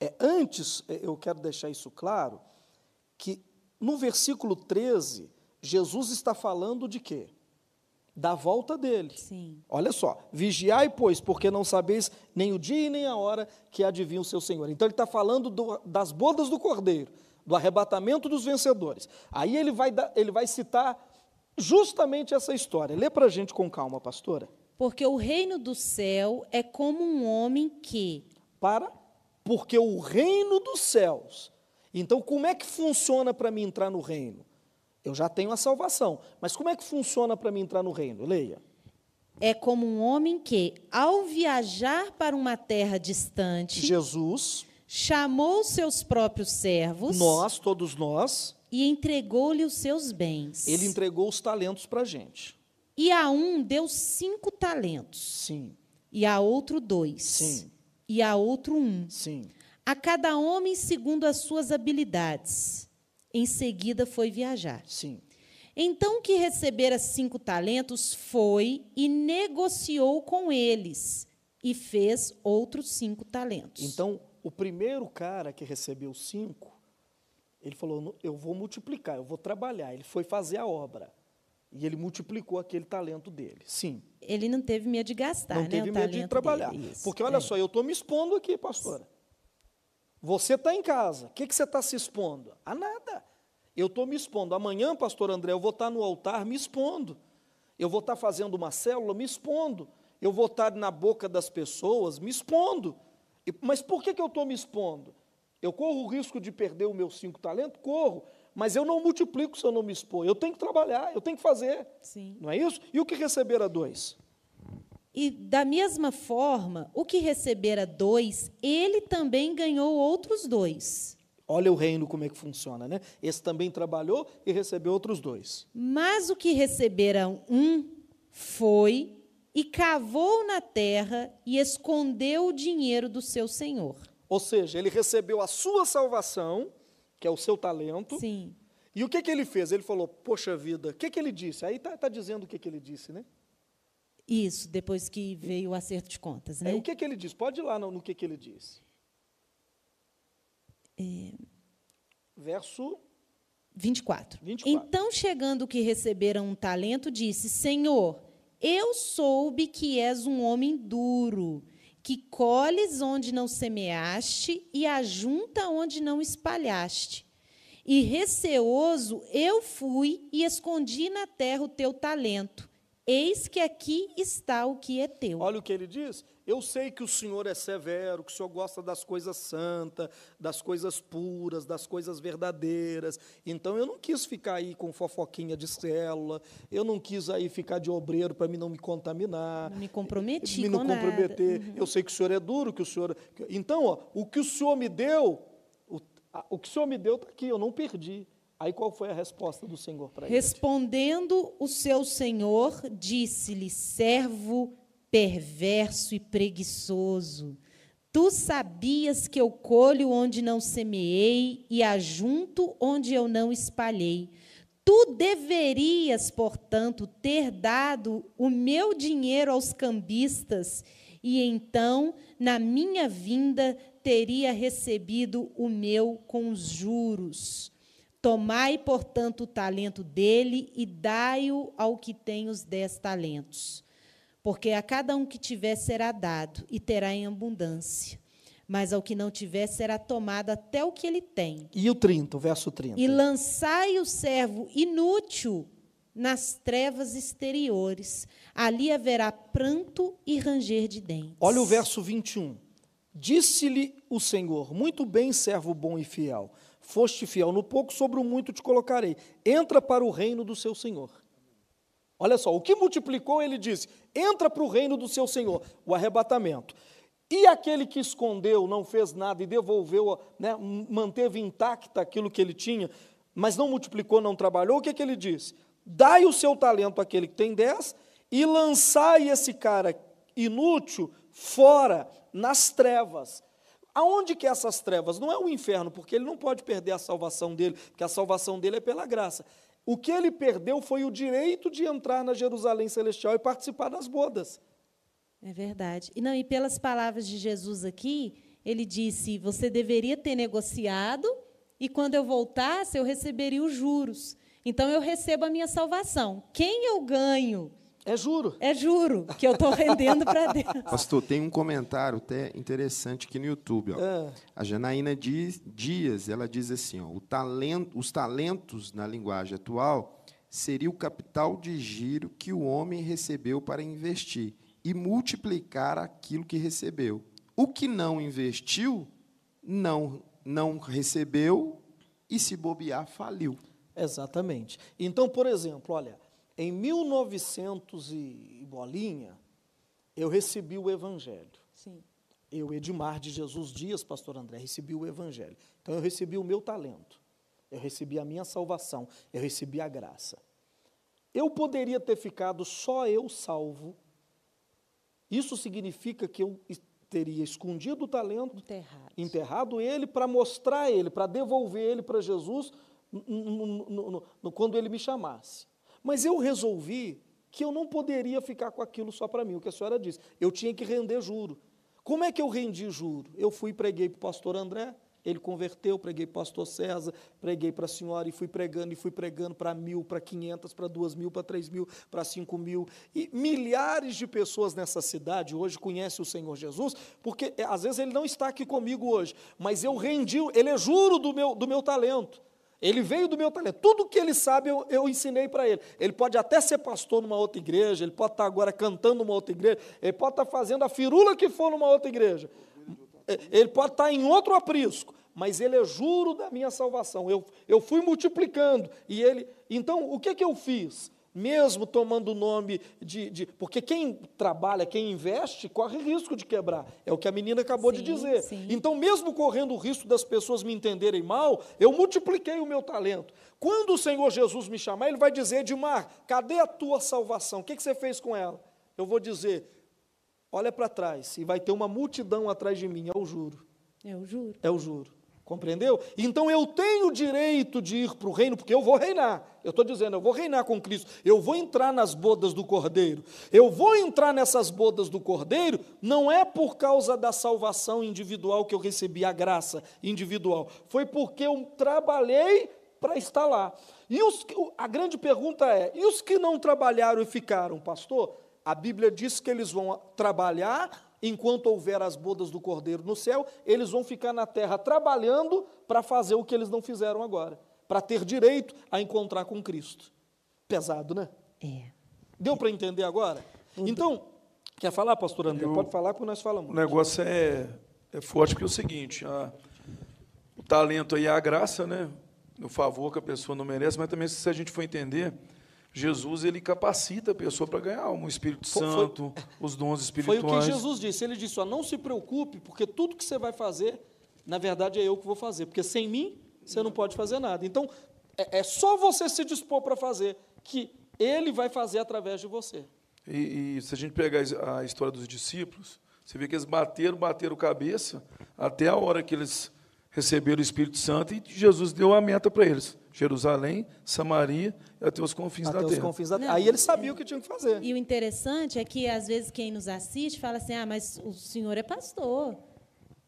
É, antes, é, eu quero deixar isso claro, que no versículo 13, Jesus está falando de quê? Da volta dele. Sim. Olha só, vigiai, pois, porque não sabeis nem o dia e nem a hora que adivinha o seu Senhor. Então ele está falando do- das bodas do cordeiro, do arrebatamento dos vencedores. Aí ele vai, ele vai citar justamente essa história. Lê para a gente com calma, pastora. Porque o reino do céu é como um homem que. Para, porque o reino dos céus. Então, como é que funciona para mim entrar no reino? Eu já tenho a salvação, mas como é que funciona para mim entrar no reino? Leia. É como um homem que, ao viajar para uma terra distante, Jesus, chamou seus próprios servos nós, todos nós, e entregou-lhe os seus bens. ele entregou os talentos para a gente. E a um deu cinco talentos, Sim, e a outro dois, Sim. e a outro um, sim. a cada homem segundo as suas habilidades. Em seguida foi viajar. Sim. Então que recebera cinco talentos foi e negociou com eles e fez outros cinco talentos. Então, o primeiro cara que recebeu cinco, ele falou: "Nu- Eu vou multiplicar, eu vou trabalhar. Ele foi fazer a obra. E ele multiplicou aquele talento dele. Sim. ele não teve medo de gastar, não né? teve o medo de trabalhar. dele. Porque olha É. só, eu estou me expondo aqui, pastora. Você está em casa. O que, que você está se expondo? A nada. Eu estou me expondo. Amanhã, pastor André, eu vou estar no altar me expondo. Eu vou estar fazendo uma célula me expondo. Eu vou estar na boca das pessoas me expondo. Mas por que, que eu estou me expondo? Eu corro o risco de perder o meu cinco talentos? Corro. Mas eu não multiplico se eu não me expor. Eu tenho que trabalhar, eu tenho que fazer. Sim. Não é isso? E o que receberam dois? E da mesma forma, o que recebera dois, ele também ganhou outros dois. Olha o reino como é que funciona, né? Esse também trabalhou e recebeu outros dois. Mas o que recebera um foi e cavou na terra e escondeu o dinheiro do seu senhor. Ou seja, ele recebeu a sua salvação, que é o seu talento. Sim. E o que, que ele fez? Ele falou, poxa vida, o que, que ele disse? Aí está tá dizendo o que, que ele disse, né? Isso, depois que veio o acerto de contas, É, né? o que, que ele disse? Pode ir lá no, no que, que ele disse. Verso 24. 24. Então, chegando o que receberam um talento, disse: Senhor, eu soube que és um homem duro, que colhes onde não semeaste e ajunta onde não espalhaste. E receoso eu fui e escondi na terra o teu talento. Eis que aqui está o que é teu. Olha o que ele diz. Eu sei que o Senhor é severo, que o Senhor gosta das coisas santas, das coisas puras, das coisas verdadeiras. Então eu não quis ficar aí com fofoquinha de célula, eu não quis aí ficar de obreiro para mim não me contaminar. Não me comprometi me não com nada. Uhum. comprometer. Eu sei que o Senhor é duro, que o Senhor. Então, ó, o que o Senhor me deu, o, a- o que o Senhor me deu está aqui, eu não perdi. Aí qual foi a resposta do Senhor para ele? Respondendo o seu senhor, disse-lhe: servo perverso e preguiçoso, tu sabias que eu colho onde não semeei e ajunto onde eu não espalhei. Tu deverias, portanto, ter dado o meu dinheiro aos cambistas, e então, na minha vinda, teria recebido o meu com os juros. Tomai, portanto, o talento dele e dai-o ao que tem os dez talentos. Porque a cada um que tiver será dado, e terá em abundância. Mas ao que não tiver será tomado até o que ele tem. E o 30, o verso 30. E lançai o servo inútil nas trevas exteriores. Ali haverá pranto e ranger de dentes. Olha o verso 21. Disse-lhe o Senhor: Muito bem, servo bom e fiel. Foste fiel no pouco, sobre o muito te colocarei. Entra para o reino do seu Senhor. Olha só, o que multiplicou, ele disse: Entra para o reino do seu Senhor, o arrebatamento. E aquele que escondeu, não fez nada e devolveu, né, manteve intacta aquilo que ele tinha, mas não multiplicou, não trabalhou, o que, que ele disse? Dai o seu talento àquele que tem dez e lançai esse cara inútil fora, nas trevas. Aonde que é essas trevas? Não é o inferno, porque ele não pode perder a salvação dele, porque a salvação dele é pela graça. O que ele perdeu foi o direito de entrar na Jerusalém Celestial e participar das bodas. É verdade. E não, e pelas palavras de Jesus aqui, ele disse: "Você deveria ter negociado e quando eu voltasse eu receberia os juros. Então eu recebo a minha salvação. Quem eu ganho É juro. é juro que eu estou rendendo para Deus. Pastor, tem um comentário até interessante aqui no YouTube. Ó. É. A Janaína Dias, Dias, ela diz assim, ó, o talento, os talentos, na linguagem atual, seria o capital de giro que o homem recebeu para investir e multiplicar aquilo que recebeu. O que não investiu, não, não recebeu e, se bobear, faliu. Exatamente. Então, por exemplo, olha, em 1900 e bolinha, eu recebi o Evangelho. Sim. Eu, Edmar de Jesus Dias, pastor André, recebi o Evangelho. Então, eu recebi o meu talento. Eu recebi a minha salvação. Eu recebi a graça. Eu poderia ter ficado só eu salvo. Isso significa que eu teria escondido o talento, Enterrado. enterrado ele para mostrar ele, para devolver ele para Jesus quando ele me chamasse. Mas eu resolvi que eu não poderia ficar com aquilo só para mim, o que a senhora disse. Eu tinha que render juro. Como é que eu rendi juro? Eu fui e preguei para o pastor André, ele converteu, preguei para o pastor César, preguei para a senhora e fui pregando e fui pregando para mil, para quinhentas, para duas mil, para três mil, para cinco mil. E milhares de pessoas nessa cidade hoje conhecem o Senhor Jesus, porque é, às vezes ele não está aqui comigo hoje, mas eu rendi, ele é juro do meu, do meu talento. Ele veio do meu talento. Tudo que ele sabe, eu, eu ensinei para ele. Ele pode até ser pastor numa outra igreja, ele pode estar agora cantando numa outra igreja, ele pode estar fazendo a firula que for numa outra igreja. É, Ele pode estar em outro aprisco, mas ele é juro da minha salvação. Eu, eu fui multiplicando. E ele. Então, o que, que eu fiz? Mesmo tomando o nome de, de. Porque quem trabalha, quem investe, corre risco de quebrar. É o que a menina acabou de Sim, dizer. sim. Então, mesmo correndo o risco das pessoas me entenderem mal, eu multipliquei o meu talento. Quando o Senhor Jesus me chamar, Ele vai dizer: Edmar, cadê a tua salvação? O que, que você fez com ela? Eu vou dizer: olha para trás, e vai ter uma multidão atrás de mim, eu juro. Eu juro. É o juro. Compreendeu? Então eu tenho o direito de ir para o reino, porque eu vou reinar. Eu estou dizendo, eu vou reinar com Cristo. Eu vou entrar nas bodas do Cordeiro. Eu vou entrar nessas bodas do Cordeiro, não é por causa da salvação individual que eu recebi, a graça individual. Foi porque eu trabalhei para estar lá. E os, a grande pergunta é: e os que não trabalharam e ficaram, pastor? A Bíblia diz que eles vão trabalhar enquanto houver as bodas do cordeiro no céu, eles vão ficar na terra trabalhando para fazer o que eles não fizeram agora, para ter direito a encontrar com Cristo. Pesado, né? É. Deu para entender agora? Então, quer falar, pastor André? Eu- Pode falar que nós falamos. O negócio é, é forte porque é o seguinte, a- o talento aí é a graça, né? O favor que a pessoa não merece, mas também se a gente for entender, Jesus ele capacita a pessoa para ganhar alma, o Espírito Foi- foi- Santo, os dons Foi espirituais. o que Jesus disse. Ele disse: ó, não se preocupe, porque tudo que você vai fazer, na verdade, é eu que vou fazer. Porque sem mim, você não pode fazer nada. Então, é, é só você se dispor para fazer, que ele vai fazer através de você. E, e se a gente pegar a história dos discípulos, você vê que eles bateram, bateram cabeça até a hora que eles receberam o Espírito Santo e Jesus deu a meta para eles: Jerusalém, Samaria e até os confins Até da os terra. confins da Não, Aí ele sabia o que tinha que fazer. E o interessante é que, às vezes, quem nos assiste fala assim: ah, mas o senhor é pastor.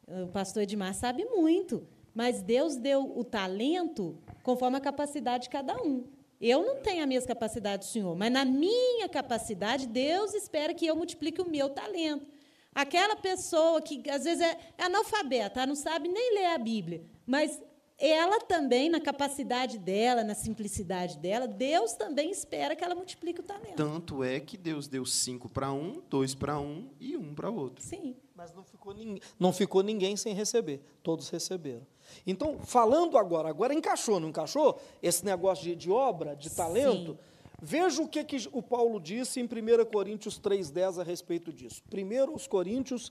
O pastor Edmar sabe muito. Mas Deus deu o talento conforme a capacidade de cada um. Eu não tenho a mesma capacidade do senhor, mas na minha capacidade, Deus espera que eu multiplique o meu talento. Aquela pessoa que, às vezes, é, é analfabeta, não sabe nem ler a Bíblia, mas ela também, na capacidade dela, na simplicidade dela, Deus também espera que ela multiplique o talento. Tanto é que Deus deu cinco para um, dois para um e um para outro. Sim. Mas não ficou, ninguém, não ficou ninguém sem receber. Todos receberam. Então, falando agora, agora encaixou, não encaixou? Esse negócio de, de obra, de talento. Sim. Veja o que, que o Paulo disse em 1 Coríntios 3,10 a respeito disso. 1 Coríntios,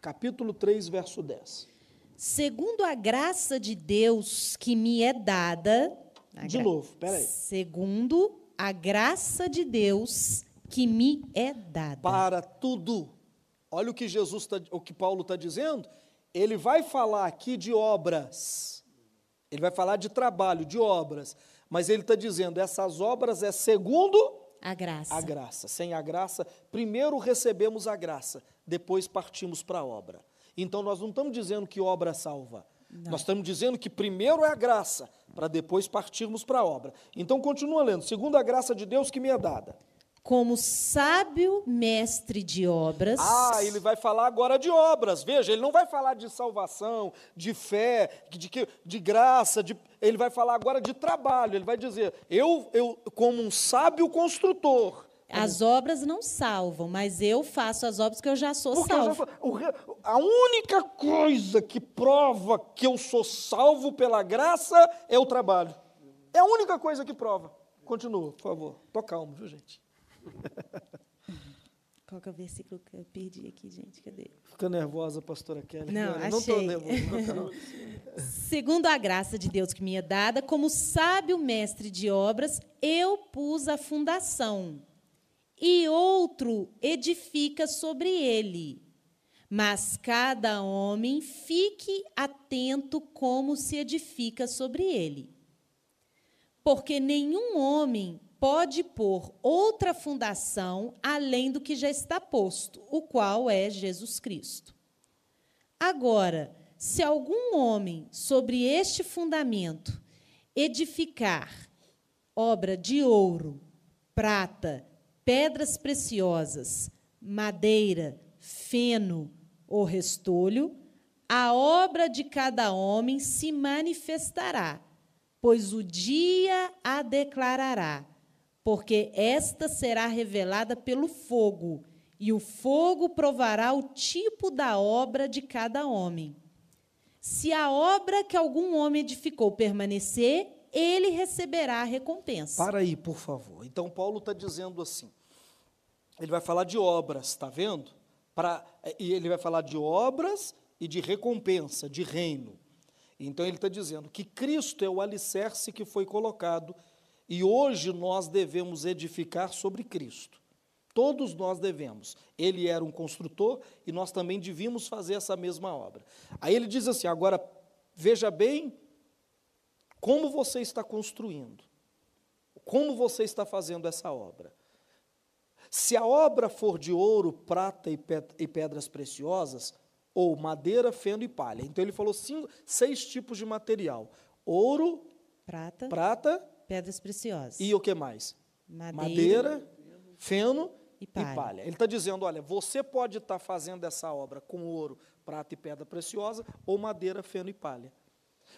capítulo 3, verso 10. Segundo a graça de Deus que me é dada. De gra- novo, peraí. Segundo a graça de Deus que me é dada. Para tudo. Olha o que Jesus tá, o que Paulo está dizendo. Ele vai falar aqui de obras. Ele vai falar de trabalho, de obras. Mas ele está dizendo, essas obras é segundo A graça. a graça. Sem a graça, primeiro recebemos a graça, depois partimos para a obra. Então nós não estamos dizendo que obra salva. Nós estamos dizendo que primeiro é a graça, para depois partirmos para a obra. Então continua lendo. Segundo a graça de Deus que me é dada. Como sábio mestre de obras. Ah, ele vai falar agora de obras. Veja, ele não vai falar de salvação, de fé, de, que- de graça. de- ele vai falar agora de trabalho. Ele vai dizer: eu, eu como um sábio construtor. As obras não salvam, mas eu faço as obras que eu já sou Porque já salvo. re- a única coisa que prova que eu sou salvo pela graça é o trabalho. É a única coisa que prova. Continua, por favor. Tô calmo, viu, gente? Qual que é o versículo que eu perdi aqui, gente? Cadê? Fica nervosa, pastora Kelly. Não, Eu não achei. tô calmo. Segundo a graça de Deus que me é dada, como sábio mestre de obras, eu pus a fundação, e outro edifica sobre ele. Mas cada homem fique atento como se edifica sobre ele. Porque nenhum homem pode pôr outra fundação além do que já está posto, o qual é Jesus Cristo. Agora, se algum homem sobre este fundamento edificar obra de ouro, prata, pedras preciosas, madeira, feno ou restolho, a obra de cada homem se manifestará, pois o dia a declarará, porque esta será revelada pelo fogo, e o fogo provará o tipo da obra de cada homem. Se a obra que algum homem edificou permanecer, ele receberá a recompensa. Para aí, por favor. Então, Paulo está dizendo assim. Ele vai falar de obras, está vendo? Pra, e ele vai falar de obras e de recompensa, de reino. Então, ele está dizendo que Cristo é o alicerce que foi colocado e hoje nós devemos edificar sobre Cristo. Todos nós devemos. Ele era um construtor e nós também devíamos fazer essa mesma obra. Aí ele diz assim: agora veja bem como você está construindo, como você está fazendo essa obra. Se a obra for de ouro, prata e pedras preciosas, ou madeira, feno e palha. Então ele falou cinco, seis tipos de material: ouro, prata, prata, pedras preciosas. E o que mais? Madeira, madeira feno e palha. e palha. Ele está dizendo: olha, você pode estar tá fazendo essa obra com ouro, prata e pedra preciosa, ou madeira, feno e palha.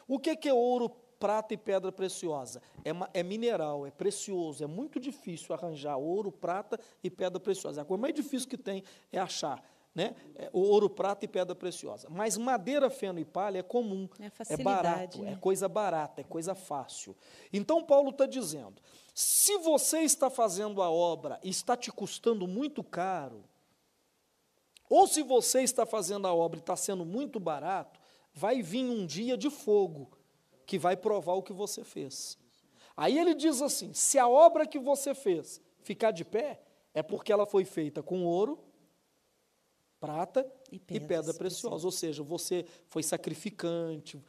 O que, que é ouro, prata e pedra preciosa. É, é, mineral, é precioso, é muito difícil arranjar ouro, prata e pedra preciosa. A coisa mais difícil que tem é achar. Né? É, ouro, prata e pedra preciosa. Mas madeira, feno e palha é comum, é, é barato, né? é coisa barata, é coisa fácil. Então Paulo está dizendo: se você está fazendo a obra e está te custando muito caro, ou se você está fazendo a obra e está sendo muito barato, vai vir um dia de fogo que vai provar o que você fez. Aí ele diz assim: se a obra que você fez ficar de pé, é porque ela foi feita com ouro, prata e, e pedra preciosa. Ou seja, você foi sacrificante,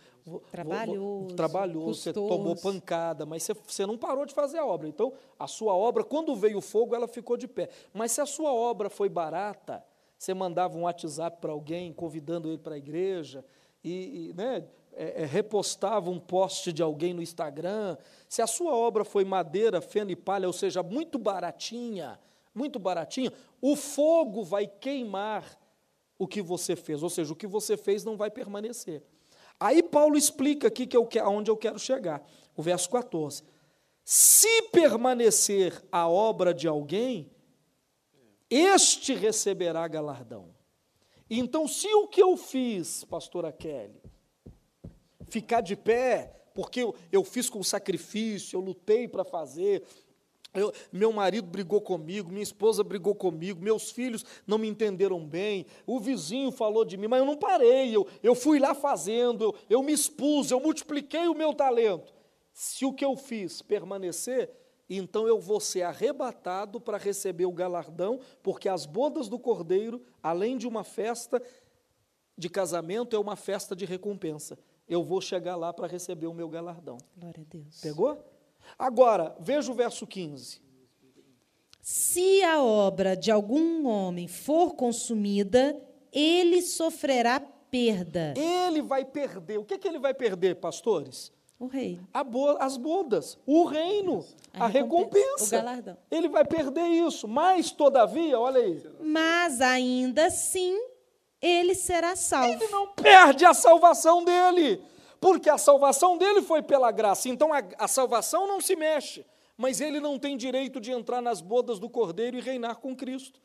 trabalhoso, trabalhoso você tomou pancada, mas você, você não parou de fazer a obra. Então, a sua obra, quando veio o fogo, ela ficou de pé. Mas se a sua obra foi barata, você mandava um WhatsApp para alguém, convidando ele para a igreja, e, e né, é, é, repostava um post de alguém no Instagram, se a sua obra foi madeira, feno e palha, ou seja, muito baratinha, muito baratinha, o fogo vai queimar o que você fez, ou seja, o que você fez não vai permanecer. Aí Paulo explica aqui que eu, aonde eu quero chegar, o verso 14. Se permanecer a obra de alguém, este receberá galardão. Então, se o que eu fiz, pastora Kelly, ficar de pé, porque eu, eu fiz com sacrifício, eu lutei para fazer. Eu, meu marido brigou comigo, minha esposa brigou comigo, meus filhos não me entenderam bem, o vizinho falou de mim, mas eu não parei, eu, eu fui lá fazendo, eu, eu me expus, eu multipliquei o meu talento. Se o que eu fiz permanecer, então eu vou ser arrebatado para receber o galardão, porque as bodas do cordeiro, além de uma festa de casamento, é uma festa de recompensa eu vou chegar lá para receber o meu galardão. Glória a Deus. Pegou? Agora, veja o verso 15. Se a obra de algum homem for consumida, ele sofrerá perda. Ele vai perder. O que, é que ele vai perder, pastores? O rei. Bo as bodas, o reino, a, a recompensa, recompensa, o galardão. Ele vai perder isso. Mas, todavia, olha aí. Mas ainda assim ele será salvo. Ele não perde a salvação dele, porque a salvação dele foi pela graça. Então a, a salvação não se mexe, mas ele não tem direito de entrar nas bodas do Cordeiro e reinar com Cristo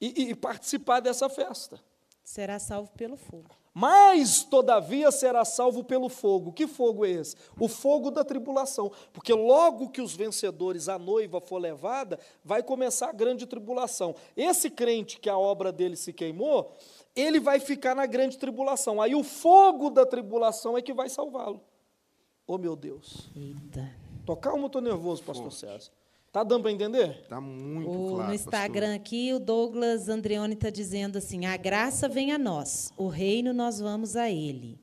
e, e participar dessa festa. Será salvo pelo fogo. Mas, todavia, será salvo pelo fogo. Que fogo é esse? O fogo da tribulação. Porque logo que os vencedores, a noiva for levada, vai começar a grande tribulação. Esse crente que a obra dele se queimou, ele vai ficar na grande tribulação. Aí o fogo da tribulação é que vai salvá-lo. Oh, meu Deus. Eita. Tô calmo, estou nervoso, pastor César. Tá dando para entender? Tá muito o, claro. No Instagram pastor. aqui, o Douglas Andreoni está dizendo assim: a graça vem a nós, o reino nós vamos a ele.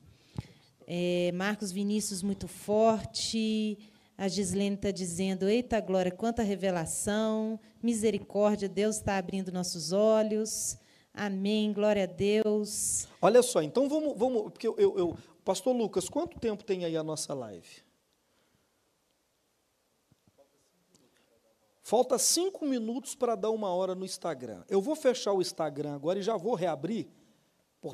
É, Marcos Vinícius, muito forte. A Gislene está dizendo: Eita glória, quanta revelação, misericórdia, Deus está abrindo nossos olhos. Amém, glória a Deus. Olha só, então vamos, vamos porque eu, eu, eu, Pastor Lucas, quanto tempo tem aí a nossa live? Falta cinco minutos para dar uma hora no Instagram. Eu vou fechar o Instagram agora e já vou reabrir,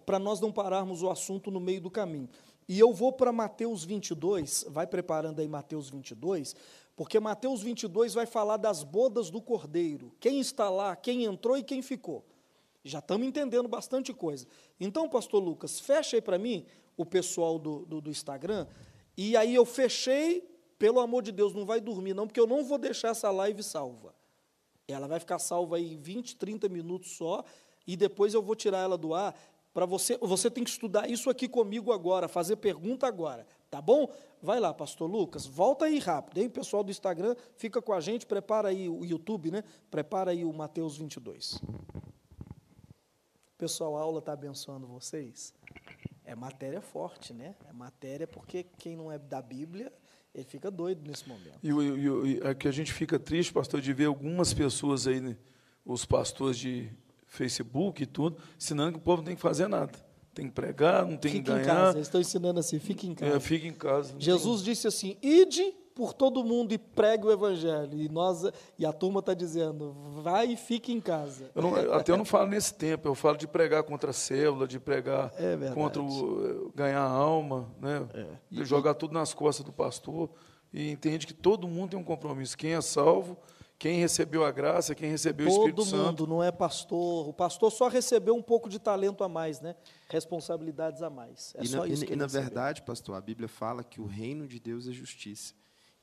para nós não pararmos o assunto no meio do caminho. E eu vou para Mateus 22, vai preparando aí Mateus 22, porque Mateus 22 vai falar das bodas do cordeiro. Quem está lá, quem entrou e quem ficou. Já estamos entendendo bastante coisa. Então, pastor Lucas, fecha aí para mim o pessoal do, do, do, Instagram. E aí eu fechei, pelo amor de Deus, não vai dormir, não, porque eu não vou deixar essa live salva. Ela vai ficar salva aí 20, 30 minutos só, e depois eu vou tirar ela do ar. para você, você tem que estudar isso aqui comigo agora, fazer pergunta agora, tá bom? Vai lá, pastor Lucas, volta aí rápido, hein? Pessoal do Instagram, fica com a gente, prepara aí o YouTube, né? Prepara aí o Mateus 22. Pessoal, a aula está abençoando vocês? É matéria forte, né? É matéria porque quem não é da Bíblia, ele fica doido nesse momento. E, e, e é que a gente fica triste, pastor, de ver algumas pessoas aí, né, os pastores de Facebook e tudo, ensinando que o povo não tem que fazer nada. Tem que pregar, não tem Fique que em ganhar. casa, eles estão ensinando assim, fique em casa. É, fica em casa. Jesus disse assim: ide por todo mundo e pregue o evangelho. E nós e a turma está dizendo: vai e fique em casa. Eu não- até eu não falo nesse tempo, eu falo de pregar contra a célula, de pregar É. É. contra o, ganhar a alma, né? E jogar tudo nas costas do pastor. E entende que todo mundo tem um compromisso. Quem é salvo, quem recebeu a graça, quem recebeu o Espírito Todo Santo. mundo, não é pastor. O pastor só recebeu um pouco de talento a mais, né? Responsabilidades a mais. É e só na, isso e, que e ele na verdade, pastor, a Bíblia fala que o reino de Deus é justiça.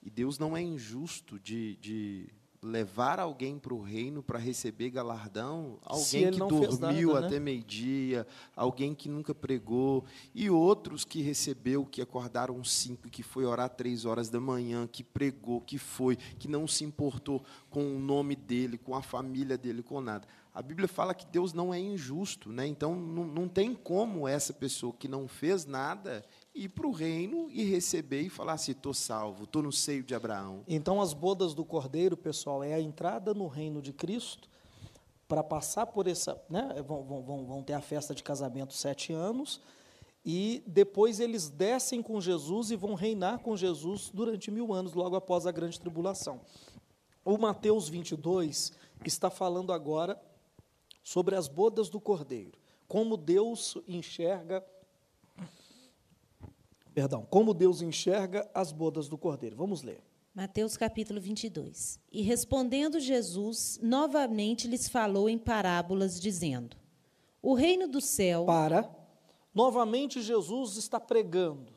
E Deus não é injusto de, de levar alguém para o reino para receber galardão, alguém que dormiu nada, né? até meio-dia, alguém que nunca pregou, e outros que recebeu, que acordaram cinco, que foi orar três horas da manhã, que pregou, que foi, que não se importou com o nome dele, com a família dele, com nada. A Bíblia fala que Deus não é injusto, né? então não, não tem como essa pessoa que não fez nada ir para o reino e receber e falar assim: estou salvo, estou no seio de Abraão. Então, as bodas do cordeiro, pessoal, é a entrada no reino de Cristo para passar por essa. Né, vão, vão- vão, ter a festa de casamento sete anos. E depois eles descem com Jesus e vão reinar com Jesus durante mil anos, logo após a grande tribulação. O Mateus 22 está falando agora sobre as bodas do cordeiro, como Deus enxerga Perdão, como Deus enxerga as bodas do cordeiro. Vamos ler. Mateus capítulo 22. E respondendo Jesus, novamente lhes falou em parábolas, dizendo: O reino do céu. Para. Novamente Jesus está pregando.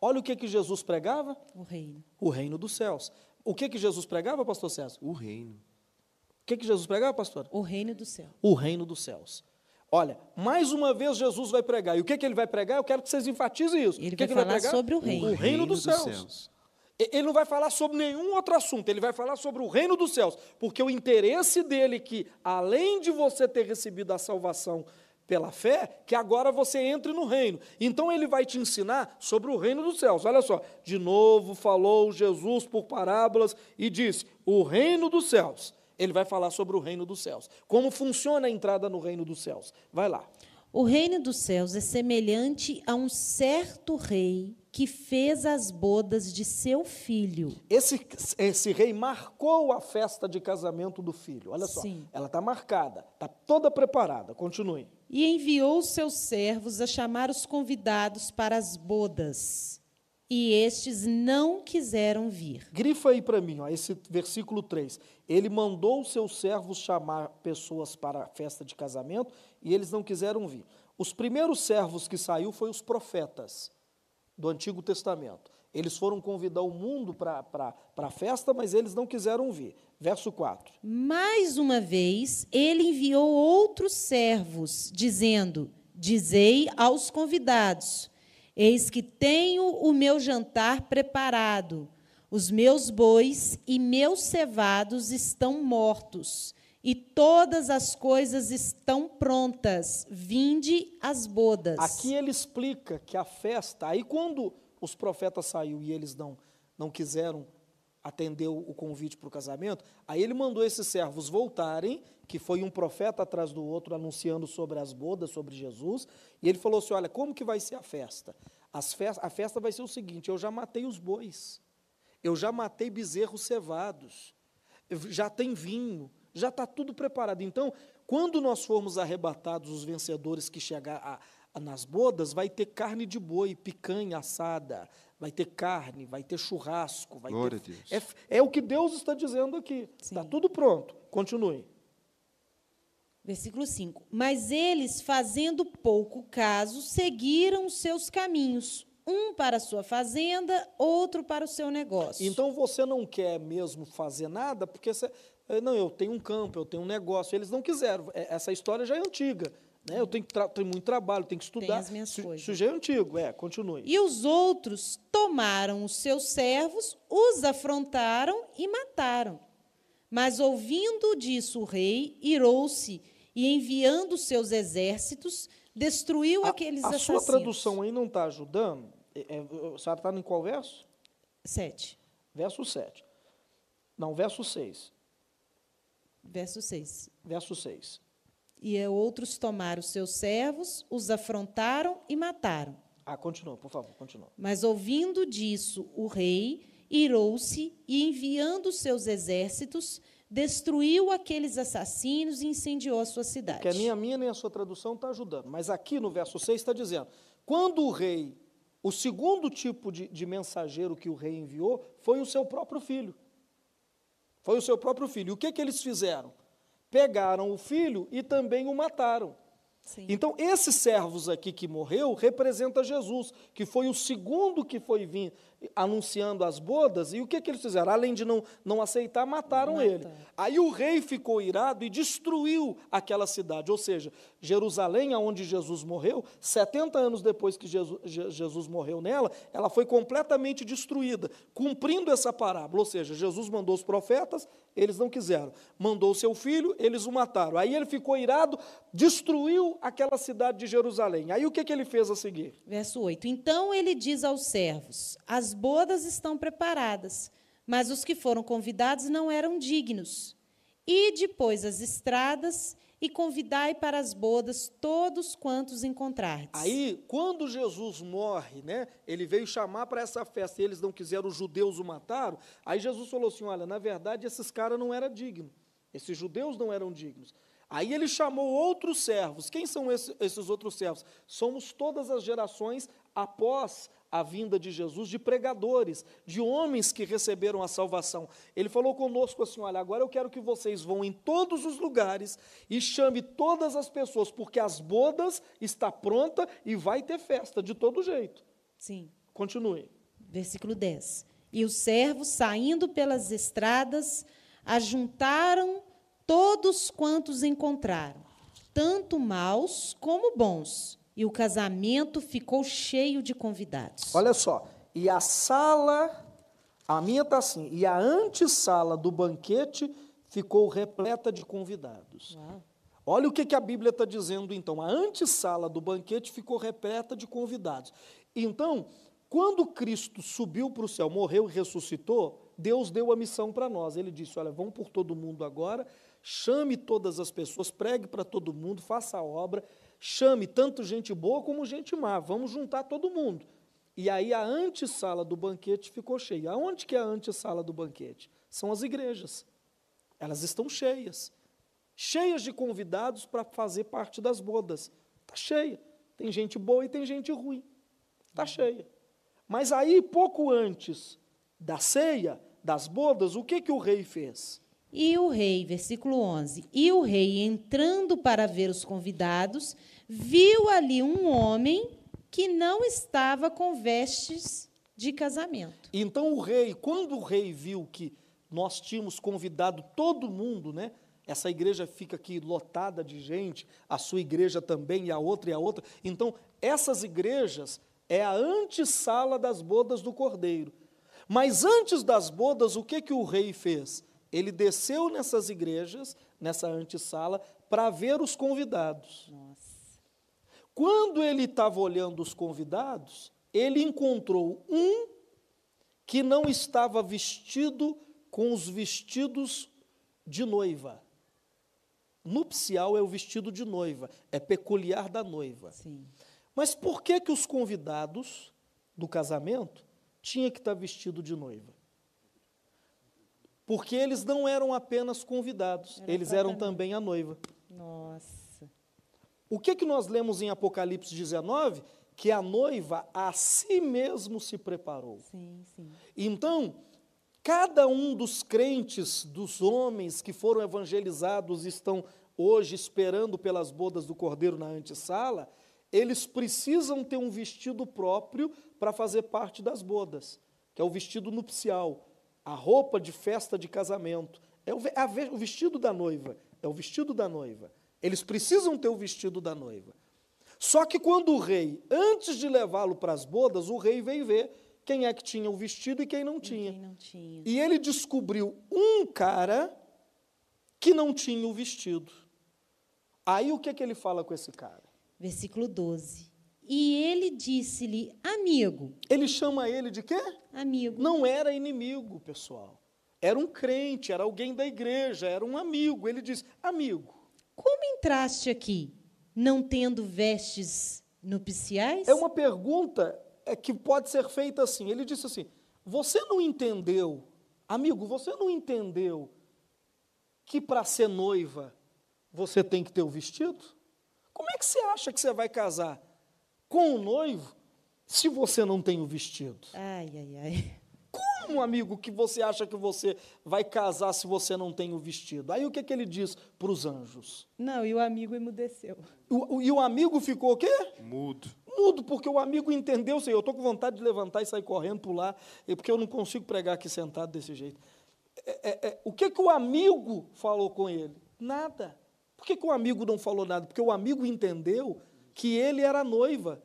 Olha o que, que Jesus pregava? O reino. O reino dos céus. O que, que Jesus pregava, pastor César? O reino. O que, que Jesus pregava, pastor? O reino do céu. O reino dos céus. Olha, mais uma vez Jesus vai pregar. E o que, que ele vai pregar? Eu quero que vocês enfatizem isso. Ele o que vai que falar pregar? sobre o reino. O reino dos céus. E- Ele não vai falar sobre nenhum outro assunto, ele vai falar sobre o reino dos céus, porque o interesse dele é que, além de você ter recebido a salvação pela fé, que agora você entre no reino. Então ele vai te ensinar sobre o reino dos céus. Olha só, de novo falou Jesus por parábolas e disse: o reino dos céus. Ele vai falar sobre o reino dos céus. Como funciona a entrada no reino dos céus? Vai lá. O reino dos céus é semelhante a um certo rei que fez as bodas de seu filho. Esse, esse rei marcou a festa de casamento do filho. Olha só, Sim. ela está marcada, está toda preparada. Continue. E enviou seus servos a chamar os convidados para as bodas. E estes não quiseram vir. Grifa aí para mim, ó, esse versículo 3. Ele mandou os seus servos chamar pessoas para a festa de casamento e eles não quiseram vir. Os primeiros servos que saiu foi os profetas do Antigo Testamento. Eles foram convidar o mundo para a festa, mas eles não quiseram vir. Verso 4. Mais uma vez, ele enviou outros servos, dizendo: Dizei aos convidados: Eis que tenho o meu jantar preparado. Os meus bois e meus cevados estão mortos, e todas as coisas estão prontas. Vinde às bodas. Aqui ele explica que a festa, aí quando os profetas saíram e eles não, não quiseram atender o convite para o casamento, aí ele mandou esses servos voltarem, que foi um profeta atrás do outro anunciando sobre as bodas, sobre Jesus, e ele falou assim: olha, como que vai ser a festa? As fest a festa vai ser o seguinte: eu já matei os bois, eu já matei bezerros cevados, já tem vinho, já está tudo preparado. Então, quando nós formos arrebatados, os vencedores que chegar a, a, nas bodas, vai ter carne de boi, picanha assada, vai ter carne, vai ter churrasco. Vai Glória ter, a Deus. É, é o que Deus está dizendo aqui. Está tudo pronto. Continue. Versículo 5. Mas eles, fazendo pouco caso, seguiram os seus caminhos, um para a sua fazenda, outro para o seu negócio. Então você não quer mesmo fazer nada, porque você. eh, Não, eu tenho um campo, eu tenho um negócio. Eles não quiseram. Eh, Essa história já é antiga. Né? Eu tenho, que tra- tenho muito trabalho, tenho que estudar. as minhas Su- já é antigo, é, continue. E os outros tomaram os seus servos, os afrontaram e mataram. Mas ouvindo disso o rei, irou-se e enviando seus exércitos, destruiu A- aqueles a, assassinos. sua tradução aí não está ajudando? É, é, a está em qual verso? Sete. Verso 7. Não, verso 6. Verso 6. Verso 6. E outros tomaram seus servos, os afrontaram e mataram. Ah, continua, por favor, continua. Mas ouvindo disso, o rei irou-se e, enviando seus exércitos, destruiu aqueles assassinos e incendiou a sua cidade. Que nem a minha nem a sua tradução está ajudando. Mas aqui no verso 6 está dizendo: quando o rei, o segundo tipo de, de mensageiro que o rei enviou foi o seu próprio filho. Foi o seu próprio filho. E o que, que eles fizeram? Pegaram o filho e também o mataram. Sim. Então, esses servos aqui que morreu representa Jesus, que foi o segundo que foi vir anunciando as bodas, e o que, que eles fizeram? Além de não, não aceitar, mataram, Mataram. ele. Aí o rei ficou irado e destruiu aquela cidade, ou seja, Jerusalém, aonde Jesus morreu, 70 anos depois que Jesus, Je- Jesus morreu nela, ela foi completamente destruída, cumprindo essa parábola, ou seja, Jesus mandou os profetas, eles não quiseram, mandou seu filho, eles o mataram. Aí ele ficou irado, destruiu aquela cidade de Jerusalém. Aí o que, que ele fez a seguir? Verso 8. Então ele diz aos servos: As bodas estão preparadas, mas os que foram convidados não eram dignos. E depois as estradas e convidai para as bodas todos quantos encontrardes. Aí, quando Jesus morre, né, ele veio chamar para essa festa e eles não quiseram, os judeus o mataram. Aí Jesus falou assim: Olha, na verdade, esses caras não eram dignos, esses judeus não eram dignos. Aí ele chamou outros servos. Quem são esse- esses outros servos? Somos todas as gerações após a vinda de Jesus, de pregadores, de homens que receberam a salvação. Ele falou conosco assim: olha, agora eu quero que vocês vão em todos os lugares e chame todas as pessoas, porque as bodas está pronta e vai ter festa de todo jeito. Sim. Continue. Versículo 10. E os servos, saindo pelas estradas, ajuntaram todos quantos encontraram, tanto maus como bons. E o casamento ficou cheio de convidados. Olha só, e a sala, a minha está assim, e a antessala do banquete ficou repleta de convidados. Uau. Olha o que, que a Bíblia está dizendo então. A antessala do banquete ficou repleta de convidados. Então, quando Cristo subiu para o céu, morreu e ressuscitou, Deus deu a missão para nós. Ele disse: Olha, vão por todo mundo agora, chame todas as pessoas, pregue para todo mundo, faça a obra, chame tanto gente boa como gente má, vamos juntar todo mundo. E aí a antessala do banquete ficou cheia. Aonde que é a antessala do banquete? São as igrejas. Elas estão cheias cheias de convidados para fazer parte das bodas. Está cheia. Tem gente boa e tem gente ruim. Está cheia. Mas aí, pouco antes da ceia, das bodas, o que, que o rei fez? E o rei, versículo 11: E o rei, entrando para ver os convidados, viu ali um homem que não estava com vestes de casamento. Então o rei, quando o rei viu que nós tínhamos convidado todo mundo, né? Essa igreja fica aqui lotada de gente, a sua igreja também, e a outra e a outra. Então, essas igrejas é a antessala das bodas do Cordeiro. Mas antes das bodas, o que, que o rei fez? Ele desceu nessas igrejas, nessa antessala, para ver os convidados. Nossa. Quando ele estava olhando os convidados, ele encontrou um que não estava vestido com os vestidos de noiva. Nupcial é o vestido de noiva, é peculiar da noiva. Sim. Mas por que que os convidados do casamento tinham que estar vestido de noiva? Porque eles não eram apenas convidados, Era eles eram também a noiva. Nossa. O que, que nós lemos em Apocalipse 19? Que a noiva a si mesmo se preparou. Sim, sim. Então, cada um dos crentes, dos homens que foram evangelizados e estão hoje esperando pelas bodas do Cordeiro na antessala, eles precisam ter um vestido próprio para fazer parte das bodas, que é o vestido nupcial, a roupa de festa de casamento. É o ve- a ve- o vestido da noiva, é o vestido da noiva. Eles precisam ter o vestido da noiva. Só que quando o rei, antes de levá-lo para as bodas, o rei veio ver quem é que tinha o vestido e quem não tinha. Quem não tinha. E ele descobriu um cara que não tinha o vestido. Aí o que, que ele fala com esse cara? Versículo 12. E ele disse-lhe, amigo, Ele chama ele de quê? amigo. Não era inimigo, pessoal. Era um crente, era alguém da igreja, era um amigo. Ele diz: Amigo, Como entraste aqui, não tendo vestes nupciais? é uma pergunta é, que pode ser feita assim. Ele disse assim: Você não entendeu, amigo, você não entendeu que para ser noiva você tem que ter o vestido? Como é que você acha que você vai casar com o noivo se você não tem o vestido? Ai, ai, ai. Como, amigo, que você acha que você vai casar se você não tem o vestido? Aí o que, que ele diz para os anjos? Não, e o amigo emudeceu. O- o- e o amigo ficou o quê? Mudo. Mudo, porque o amigo entendeu, Senhor. Eu estou com vontade de levantar e sair correndo, pular, porque eu não consigo pregar aqui sentado desse jeito. É, é, é, o que, que o amigo falou com ele? Nada. Por que, que o amigo não falou nada? Porque o amigo entendeu que ele era noiva.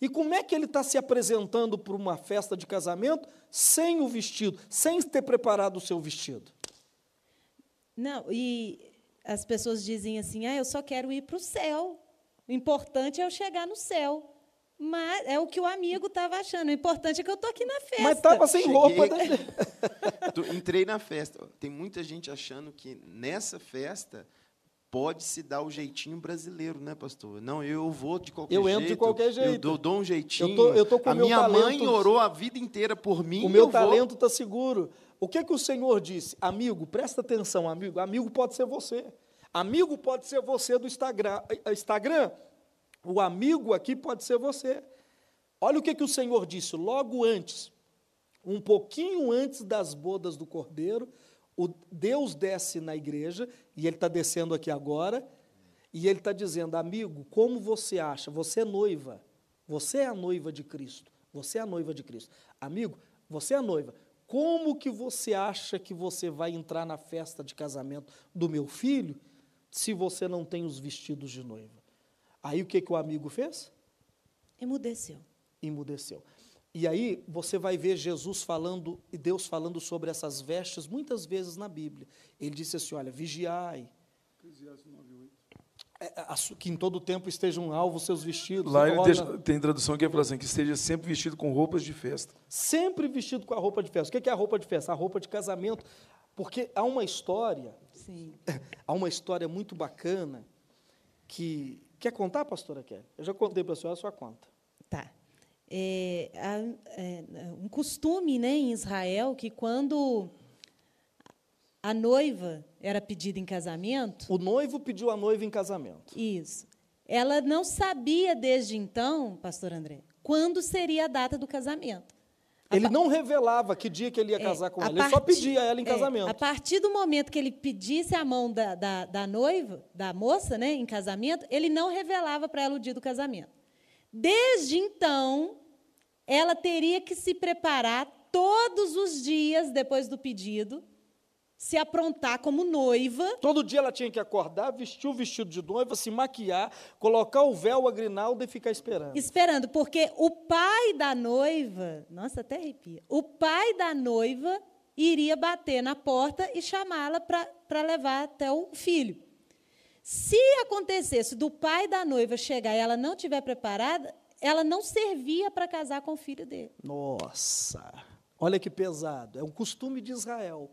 E como é que ele está se apresentando para uma festa de casamento sem o vestido, sem ter preparado o seu vestido? Não, e as pessoas dizem assim: ah, eu só quero ir para o céu. O importante é eu chegar no céu. Mas é o que o amigo estava achando. O importante é que eu estou aqui na festa. Mas estava sem Cheguei- roupa. Né? Entrei na festa. Tem muita gente achando que nessa festa pode se dar o jeitinho brasileiro, né, pastor? Não, eu vou de qualquer Eu jeito. entro de qualquer Eu jeito. dou, dou um jeitinho. Eu tô- eu tô com a minha mãe talento- orou a vida inteira por mim. O meu eu talento está seguro. O que, que o Senhor disse? Amigo, presta atenção, amigo. Amigo pode ser você. Amigo pode ser você do Instagram. eh, Instagram. O amigo aqui pode ser você. Olha o que, que o Senhor disse logo antes, um pouquinho antes das bodas do cordeiro, o Deus desce na igreja, e ele está descendo aqui agora, e ele está dizendo, amigo, como você acha? Você é noiva, você é a noiva de Cristo, você é a noiva de Cristo. Amigo, você é a noiva. Como que você acha que você vai entrar na festa de casamento do meu filho se você não tem os vestidos de noiva? Aí o que, que o amigo fez? Emudeceu. emudeceu. E aí você vai ver Jesus falando e Deus falando sobre essas vestes muitas vezes na Bíblia. Ele disse assim: olha, vigiai, Eclesiastes 9:8. é, é, que em todo tempo estejam alvos seus vestidos. Lá ele deixa- tem tradução que fala assim, que esteja sempre vestido com roupas de festa. Sempre vestido com a roupa de festa. O que que é a roupa de festa? A roupa de casamento. Porque há uma história, Sim. há uma história muito bacana que. Quer contar, pastora Kelly? Eu já contei para a senhora, a sua conta. Tá. É, há, é, um costume né, em Israel que quando a noiva era pedida em casamento, O noivo pediu a noiva em casamento. isso, ela não sabia desde então, pastor André, quando seria a data do casamento. A Ele não revelava que dia que ele ia casar com a ela, ele só pedia ela em é, casamento. a partir do momento que ele pedisse a mão da, da, da noiva, da moça, né, em casamento, ele não revelava para ela o dia do casamento. Desde então, ela teria que se preparar todos os dias depois do pedido, se aprontar como noiva, Todo dia ela tinha que acordar, vestir o vestido de noiva, se maquiar, colocar o véu, a grinalda e ficar esperando. esperando, porque o pai da noiva, nossa, até arrepia, o pai da noiva iria bater na porta e chamá-la para levar até o filho. Se acontecesse do pai da noiva chegar e ela não estiver preparada, ela não servia para casar com o filho dele. Nossa, olha que pesado. É um costume de Israel.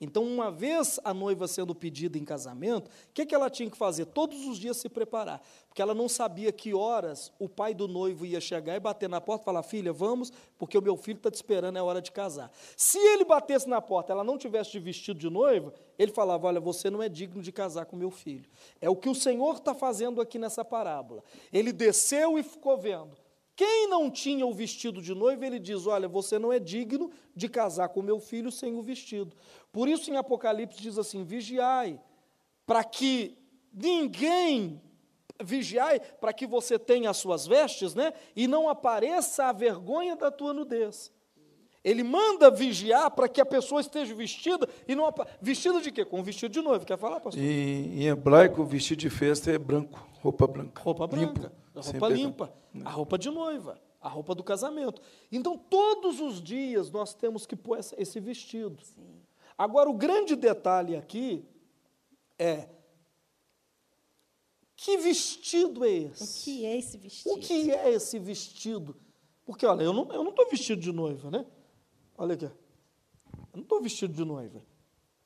Então, uma vez a noiva sendo pedida em casamento, o que, que ela tinha que fazer? Todos os dias se preparar. Porque ela não sabia que horas o pai do noivo ia chegar e bater na porta e falar: Filha, vamos, porque o meu filho está te esperando, é hora de casar. Se ele batesse na porta ela não tivesse de vestido de noiva, ele falava: Olha, você não é digno de casar com meu filho. É o que o Senhor está fazendo aqui nessa parábola. Ele desceu e ficou vendo. Quem não tinha o vestido de noiva, ele diz: Olha, você não é digno de casar com meu filho sem o vestido. Por isso, em Apocalipse, diz assim: Vigiai, para que ninguém. Vigiai para que você tenha as suas vestes, né? E não apareça a vergonha da tua nudez. Ele manda vigiar para que a pessoa esteja vestida e não vestida de quê? Com vestido de noiva. Quer falar, pastor? E, em hebraico, o vestido de festa é branco, roupa branca. Roupa branca, Limpo, a roupa pecado. limpa, a roupa de noiva, a roupa do casamento. Então, todos os dias nós temos que pôr essa- esse vestido. Agora, o grande detalhe aqui é que vestido é O esse? que é esse vestido? O que é esse vestido? Porque, olha, eu não estou eu não tô vestido de noiva, né? Olha aqui. Eu não estou vestido de noiva.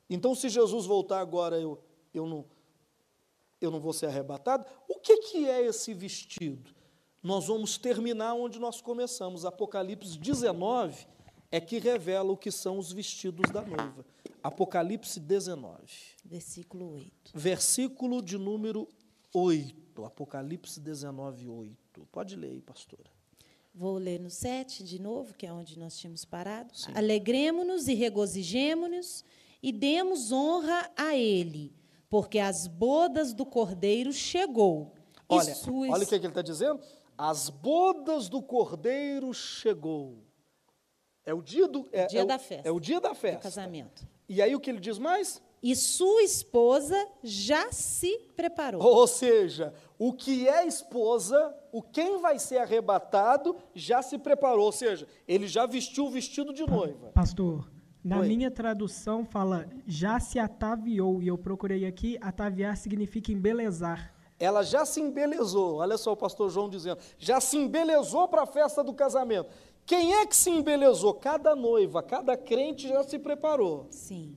Então, se Jesus voltar agora, eu, eu, não, eu não vou ser arrebatado. O que, que é esse vestido? Nós vamos terminar onde nós começamos. Apocalipse 19 é que revela o que são os vestidos da noiva. Apocalipse 19 Versículo 8. versículo de número 8, Apocalipse 19, 8. Pode ler aí, pastora. Vou ler no 7 de novo, que é onde nós tínhamos parado. Alegremos-nos e regozijemo-nos e demos honra a Ele, porque as bodas do Cordeiro chegou. e Olha, suas- olha o que, que ele está dizendo. As bodas do cordeiro chegou. É o dia do é, Dia é o- da festa. É o dia da do festa. casamento. E aí o que ele diz mais? E sua esposa já se preparou. Ou seja, o que é esposa, o quem vai ser arrebatado, já se preparou. Ou seja, ele já vestiu o vestido de noiva. Pastor, na Oi. minha tradução fala já se ataviou, e eu procurei aqui, ataviar significa embelezar. Ela já se embelezou. Olha só o pastor João dizendo. Já se embelezou para a festa do casamento. Quem é que se embelezou? Cada noiva, cada crente já se preparou. Sim.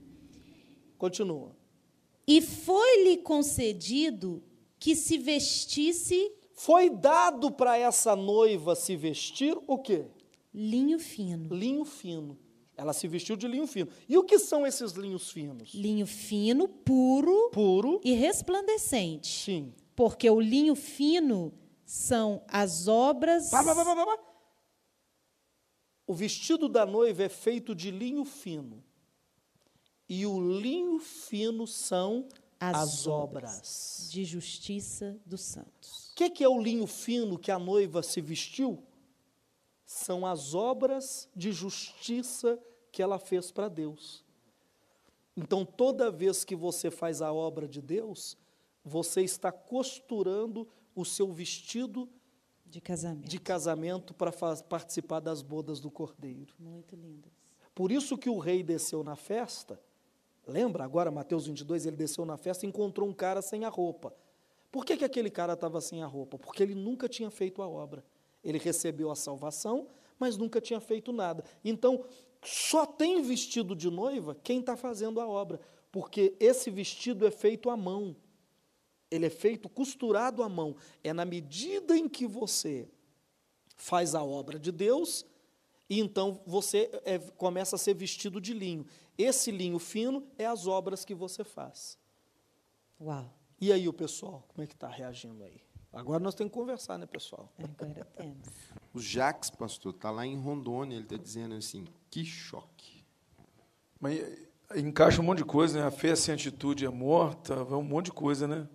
Continua. E foi-lhe concedido que se vestisse Foi dado para essa noiva se vestir o quê? linho fino. Linho fino. Ela se vestiu de linho fino. E o que são esses linhos finos? Linho fino, puro Puro. e resplandecente. Sim. Porque o linho fino são as obras. O vestido da noiva é feito de linho fino. E o linho fino são as, As obras. de justiça dos santos. O que, que é o linho fino que a noiva se vestiu? São as obras de justiça que ela fez para Deus. Então, toda vez que você faz a obra de Deus, você está costurando o seu vestido De casamento. de casamento para participar das bodas do cordeiro. Muito lindas. Por isso que o rei desceu na festa. Lembra agora, Mateus 22, ele desceu na festa e encontrou um cara sem a roupa. Por que, que aquele cara estava sem a roupa? Porque ele nunca tinha feito a obra. Ele recebeu a salvação, mas nunca tinha feito nada. Então, só tem vestido de noiva quem está fazendo a obra. Porque esse vestido é feito à mão. Ele é feito costurado à mão. É na medida em que você faz a obra de Deus, e então você é, começa a ser vestido de linho. Esse linho fino é as obras que você faz. Uau. E aí o pessoal, como é que está reagindo aí? Agora nós temos que conversar, né, pessoal? Agora temos. O Jax, pastor, está lá em Rondônia, ele está dizendo assim, que choque. Mas eh, encaixa um monte de coisa, né? A fé sem atitude é morta, vai um monte de coisa, né?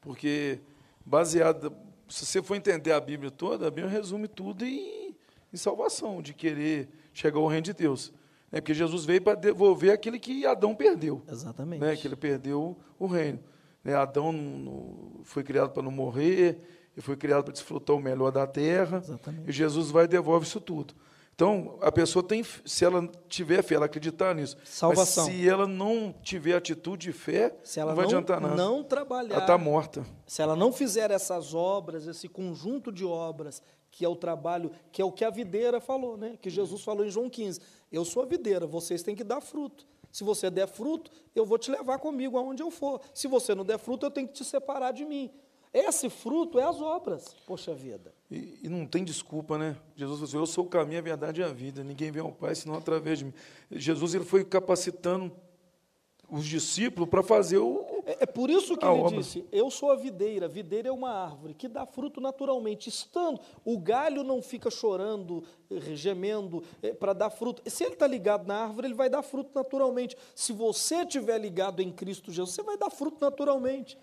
Porque, baseada. Se você for entender a Bíblia toda, a Bíblia resume tudo em, em salvação, de querer chegar ao reino de Deus. É porque Jesus veio para devolver aquilo que Adão perdeu. Exatamente. Né? Que ele perdeu o reino. Né? Adão não- não- foi criado para não morrer, ele foi criado para desfrutar o melhor da terra. Exatamente. E Jesus vai e devolve isso tudo. Então, a pessoa tem, se ela tiver fé, ela acreditar nisso. Salvação. Mas se ela não tiver atitude de fé, Se ela não vai não, adiantar nada. não trabalhar, ela está morta. se ela não fizer essas obras, esse conjunto de obras, que é o trabalho, que é o que a videira falou, né? Que Jesus falou em João 15. Eu sou a videira, vocês têm que dar fruto. Se você der fruto, eu vou te levar comigo aonde eu for. Se você não der fruto, eu tenho que te separar de mim. Esse fruto é as obras, poxa vida. E, e não tem desculpa, né? Jesus falou assim, eu sou o caminho, a verdade e a vida. Ninguém vem ao Pai senão através de mim. Jesus ele foi capacitando os discípulos para fazer o... É, é por isso que ele obra. disse: Eu sou a videira. Videira é uma árvore que dá fruto naturalmente. Estando, o galho não fica chorando, eh, gemendo para dar fruto. Se ele está ligado na árvore, ele vai dar fruto naturalmente. Se você estiver ligado em Cristo Jesus, você vai dar fruto naturalmente.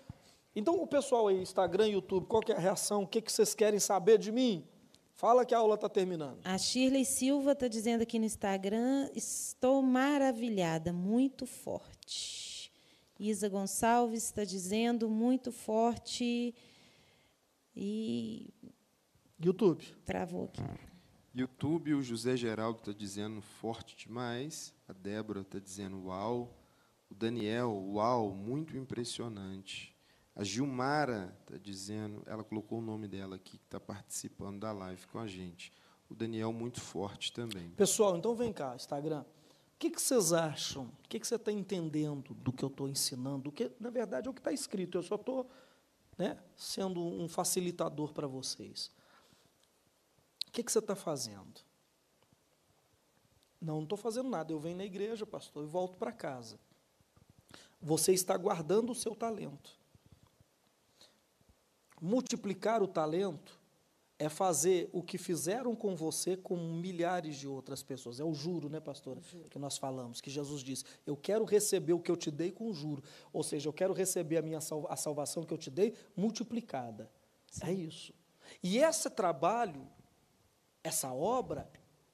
Então, o pessoal aí, Instagram, YouTube, qual que é a reação? O que, que vocês querem saber de mim? Fala que a aula está terminando. A Shirley Silva está dizendo aqui no Instagram: estou maravilhada, muito forte. Isa Gonçalves está dizendo muito forte. E YouTube. travou aqui. YouTube, o José Geraldo está dizendo forte demais. A Débora está dizendo uau. O Daniel, uau, muito impressionante. A Gilmara está dizendo, ela colocou o nome dela aqui, que está participando da live com a gente. O Daniel, muito forte também. Pessoal, então vem cá, Instagram. O que, que vocês acham? O que, que você está entendendo do que eu estou ensinando? O que, na verdade, é o que está escrito. Eu só estou né, sendo um facilitador para vocês. O que, que você está fazendo? Não, não estou fazendo nada. Eu venho na igreja, pastor, e volto para casa. Você está guardando o seu talento. Multiplicar o talento é fazer o que fizeram com você com milhares de outras pessoas. É o juro, né, pastora? Que nós falamos, que Jesus diz: Eu quero receber o que eu te dei com juro. Ou seja, eu quero receber a minha salva a salvação que eu te dei multiplicada. É isso. E esse trabalho, essa obra,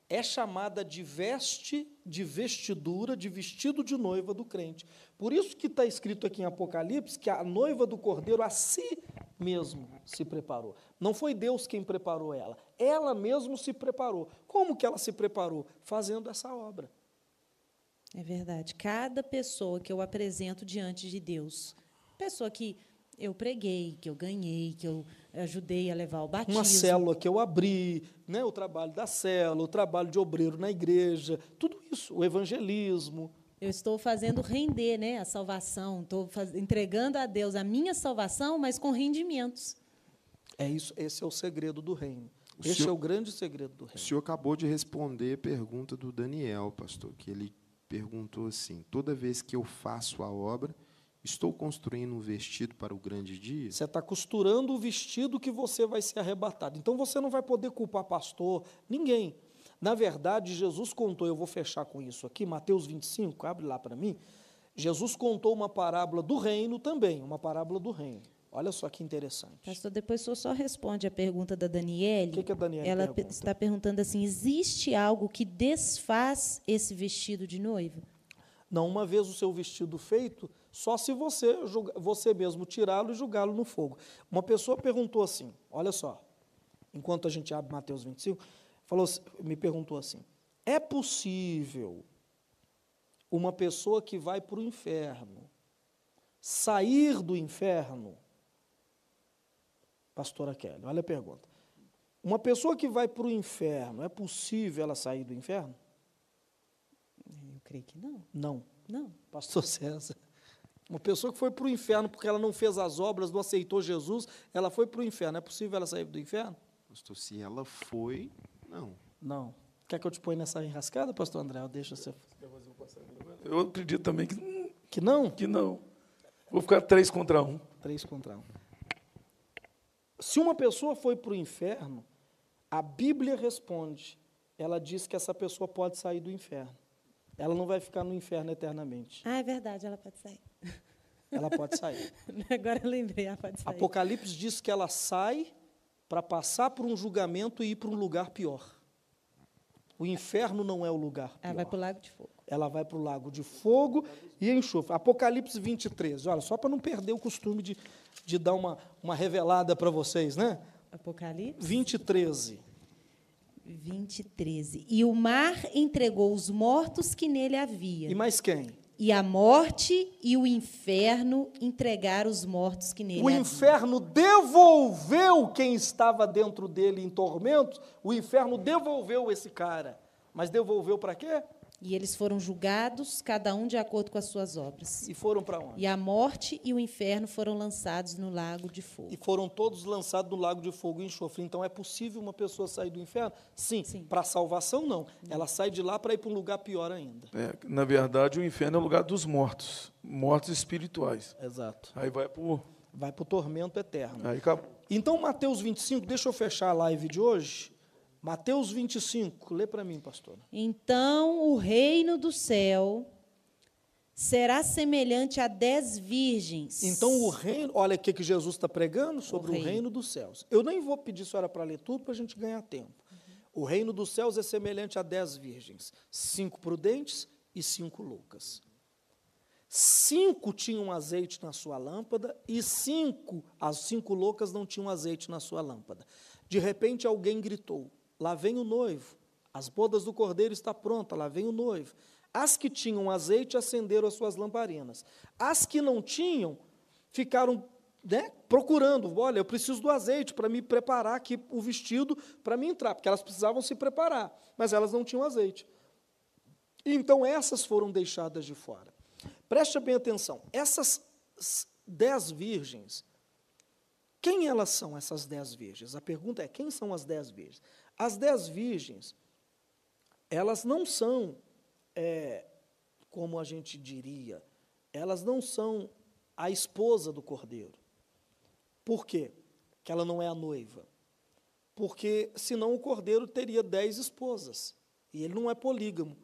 é chamada de veste, de vestidura, de vestido de noiva do crente. Por isso que está escrito aqui em Apocalipse que a noiva do cordeiro a si mesmo se preparou. Não foi Deus quem preparou ela, ela mesmo se preparou. Como que ela se preparou? Fazendo essa obra. É verdade. Cada pessoa que eu apresento diante de Deus, pessoa que eu preguei, que eu ganhei, que eu ajudei a levar o batismo. Uma célula que eu abri, né, o trabalho da célula, o trabalho de obreiro na igreja, tudo isso, o evangelismo. Eu estou fazendo render né, a salvação, estou entregando a Deus a minha salvação, mas com rendimentos. É isso, esse é o segredo do reino. O Esse senhor- é o grande segredo do O reino. senhor acabou de responder a pergunta do Daniel, pastor, que ele perguntou assim: toda vez que eu faço a obra, estou construindo um vestido para o grande dia? Você está costurando o vestido que você vai ser arrebatado. Então você não vai poder culpar pastor, ninguém. Na verdade, Jesus contou, eu vou fechar com isso aqui, Mateus 25, abre lá para mim. Jesus contou uma parábola do reino também, uma parábola do reino. Olha só que interessante. Pastor, depois o senhor só responde a pergunta da Daniele. O que que a Daniele Ela pe- pergunta? está perguntando assim: existe algo que desfaz esse vestido de noiva? Não, uma vez o seu vestido feito, só se você, você mesmo tirá-lo e julgá-lo no fogo. Uma pessoa perguntou assim, olha só, enquanto a gente abre Mateus 25, falou, me perguntou assim, é possível uma pessoa que vai para o inferno sair do inferno? Pastora Kelly, olha a pergunta. Uma pessoa que vai para o inferno, é possível ela sair do inferno? Eu creio que não. Não. Não. Pastor César. Uma pessoa que foi para o inferno porque ela não fez as obras, não aceitou Jesus, ela foi para o inferno. É possível ela sair do inferno? Pastor, se ela foi, não. Não. Quer que eu te ponha nessa enrascada, pastor André? Ou Deixa você. Eu acredito também que, Que não? que não. Vou ficar três contra um. Três contra um. Se uma pessoa foi para o inferno, a Bíblia responde. Ela diz que essa pessoa pode sair do inferno. Ela não vai ficar no inferno eternamente. Ah, é verdade, ela pode sair. Ela pode sair. Agora eu lembrei, ela pode sair. Apocalipse diz que ela sai para passar por um julgamento e ir para um lugar pior. O inferno não é o lugar pior. Ela vai para o lago de fogo. Ela vai para o lago de fogo e enxofre. Apocalipse 23. Olha, só para não perder o costume de, de dar uma, uma revelada para vocês, né? Apocalipse 20, 13. 20, 13. E o mar entregou os mortos que nele havia. E mais quem? E a morte e o inferno entregaram os mortos que nele O havia. inferno devolveu quem estava dentro dele em tormentos. O inferno devolveu esse cara. Mas devolveu para quê? E eles foram julgados, cada um de acordo com as suas obras. E foram para onde? E a morte e o inferno foram lançados no lago de fogo. E foram todos lançados no lago de fogo e enxofre. Então é possível uma pessoa sair do inferno? Sim. Sim. Para salvação, não. Ela sai de lá para ir para um lugar pior ainda. É, na verdade, o inferno é o lugar dos mortos, mortos espirituais. Exato. Aí vai para Vai para o tormento eterno. Aí acabou. Então, Mateus 25, deixa eu fechar a live de hoje. Mateus 25, lê para mim, pastora. Então o reino do céu será semelhante a dez virgens. Então o reino, olha o que que Jesus está pregando sobre o reino. reino. dos céus. Eu nem vou pedir a senhora para ler tudo para a gente ganhar tempo. O reino dos céus é semelhante a dez virgens, cinco prudentes e cinco loucas. Cinco tinham azeite na sua lâmpada e cinco, as cinco loucas não tinham azeite na sua lâmpada. De repente alguém gritou: Lá vem o noivo. As bodas do cordeiro está pronta, lá vem o noivo. As que tinham azeite acenderam as suas lamparinas. As que não tinham ficaram né, procurando. Olha, eu preciso do azeite para me preparar aqui o vestido para me entrar, porque elas precisavam se preparar, mas elas não tinham azeite. Então essas foram deixadas de fora. Preste bem atenção. Essas dez virgens, quem elas são, essas dez virgens? A pergunta é: quem são as dez virgens? As dez virgens, elas não são, é, como a gente diria, elas não são a esposa do cordeiro. Por quê? Que ela não é a noiva. Porque senão o cordeiro teria dez esposas. E ele não é polígamo.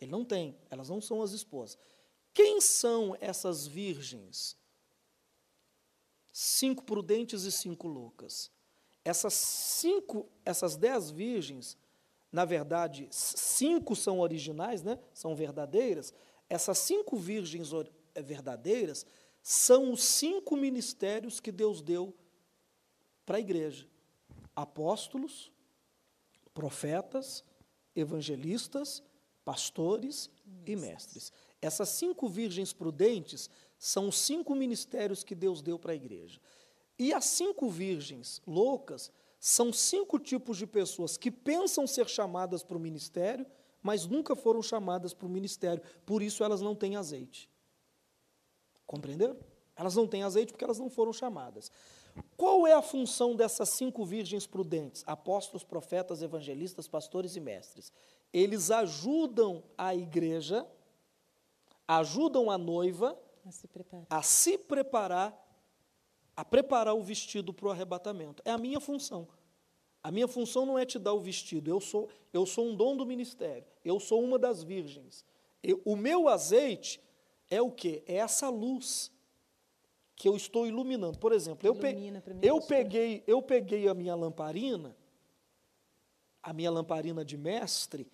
Ele não tem. Elas não são as esposas. Quem são essas virgens? Cinco prudentes e cinco loucas. Essas cinco, essas dez virgens, na verdade, cinco são originais, né? são verdadeiras. Essas cinco virgens eh, verdadeiras são os cinco ministérios que Deus deu para a igreja: apóstolos, profetas, evangelistas, pastores e mestres. Essas cinco virgens prudentes são os cinco ministérios que Deus deu para a igreja. E as cinco virgens loucas são cinco tipos de pessoas que pensam ser chamadas para o ministério, mas nunca foram chamadas para o ministério, por isso elas não têm azeite. Compreenderam? Elas não têm azeite porque elas não foram chamadas. Qual é a função dessas cinco virgens prudentes? Apóstolos, profetas, evangelistas, pastores e mestres. Eles ajudam a igreja, ajudam a noiva A se preparar. a se preparar, a preparar o vestido para o arrebatamento. É a minha função. A minha função não é te dar o vestido, eu sou, eu sou um dom do ministério, eu sou uma das virgens. Eu- o meu azeite é o quê? É essa luz que eu estou iluminando. Por exemplo, eu, pe- Ilumina eu, peguei, eu peguei a minha lamparina, a minha lamparina de mestre,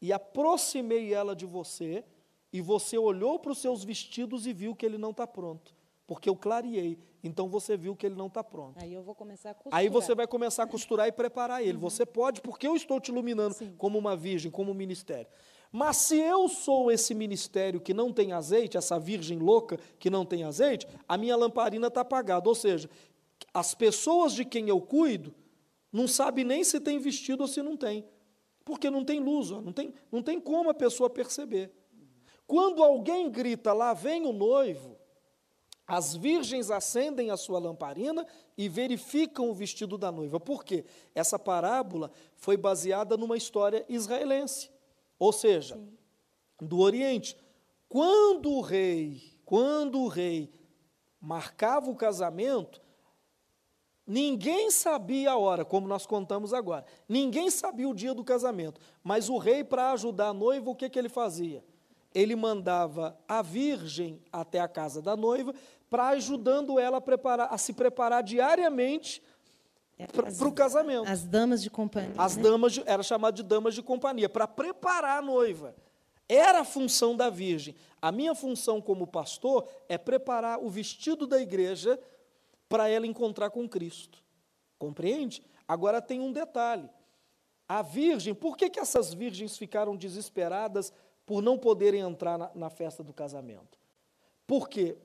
e aproximei ela de você, e você olhou para os seus vestidos e viu que ele não está pronto. Porque eu clareei, então você viu que ele não está pronto. Aí eu vou começar a costurar. Aí você vai começar a costurar e preparar ele. Você pode, porque eu estou te iluminando Sim. como uma virgem, como um ministério. Mas se eu sou esse ministério que não tem azeite, essa virgem louca que não tem azeite, a minha lamparina está apagada. Ou seja, as pessoas de quem eu cuido não sabem nem se tem vestido ou se não tem. Porque não tem luz, ó, não, tem, não tem como a pessoa perceber. Quando alguém grita, lá vem o noivo, as virgens acendem a sua lamparina e verificam o vestido da noiva. Por quê? Essa parábola foi baseada numa história israelense, ou seja, do Oriente. Quando o rei, quando o rei marcava o casamento, ninguém sabia a hora, como nós contamos agora. Ninguém sabia o dia do casamento, mas o rei para ajudar a noiva, o que que ele fazia? Ele mandava a virgem até a casa da noiva para ajudando ela a, preparar, a se preparar diariamente para o casamento. As damas de companhia. As né? damas, de, era chamado de damas de companhia, para preparar a noiva. Era a função da virgem. A minha função como pastor é preparar o vestido da igreja para ela encontrar com Cristo. Compreende? Agora tem um detalhe. A virgem, por que, que essas virgens ficaram desesperadas por não poderem entrar na, na festa do casamento? Porque,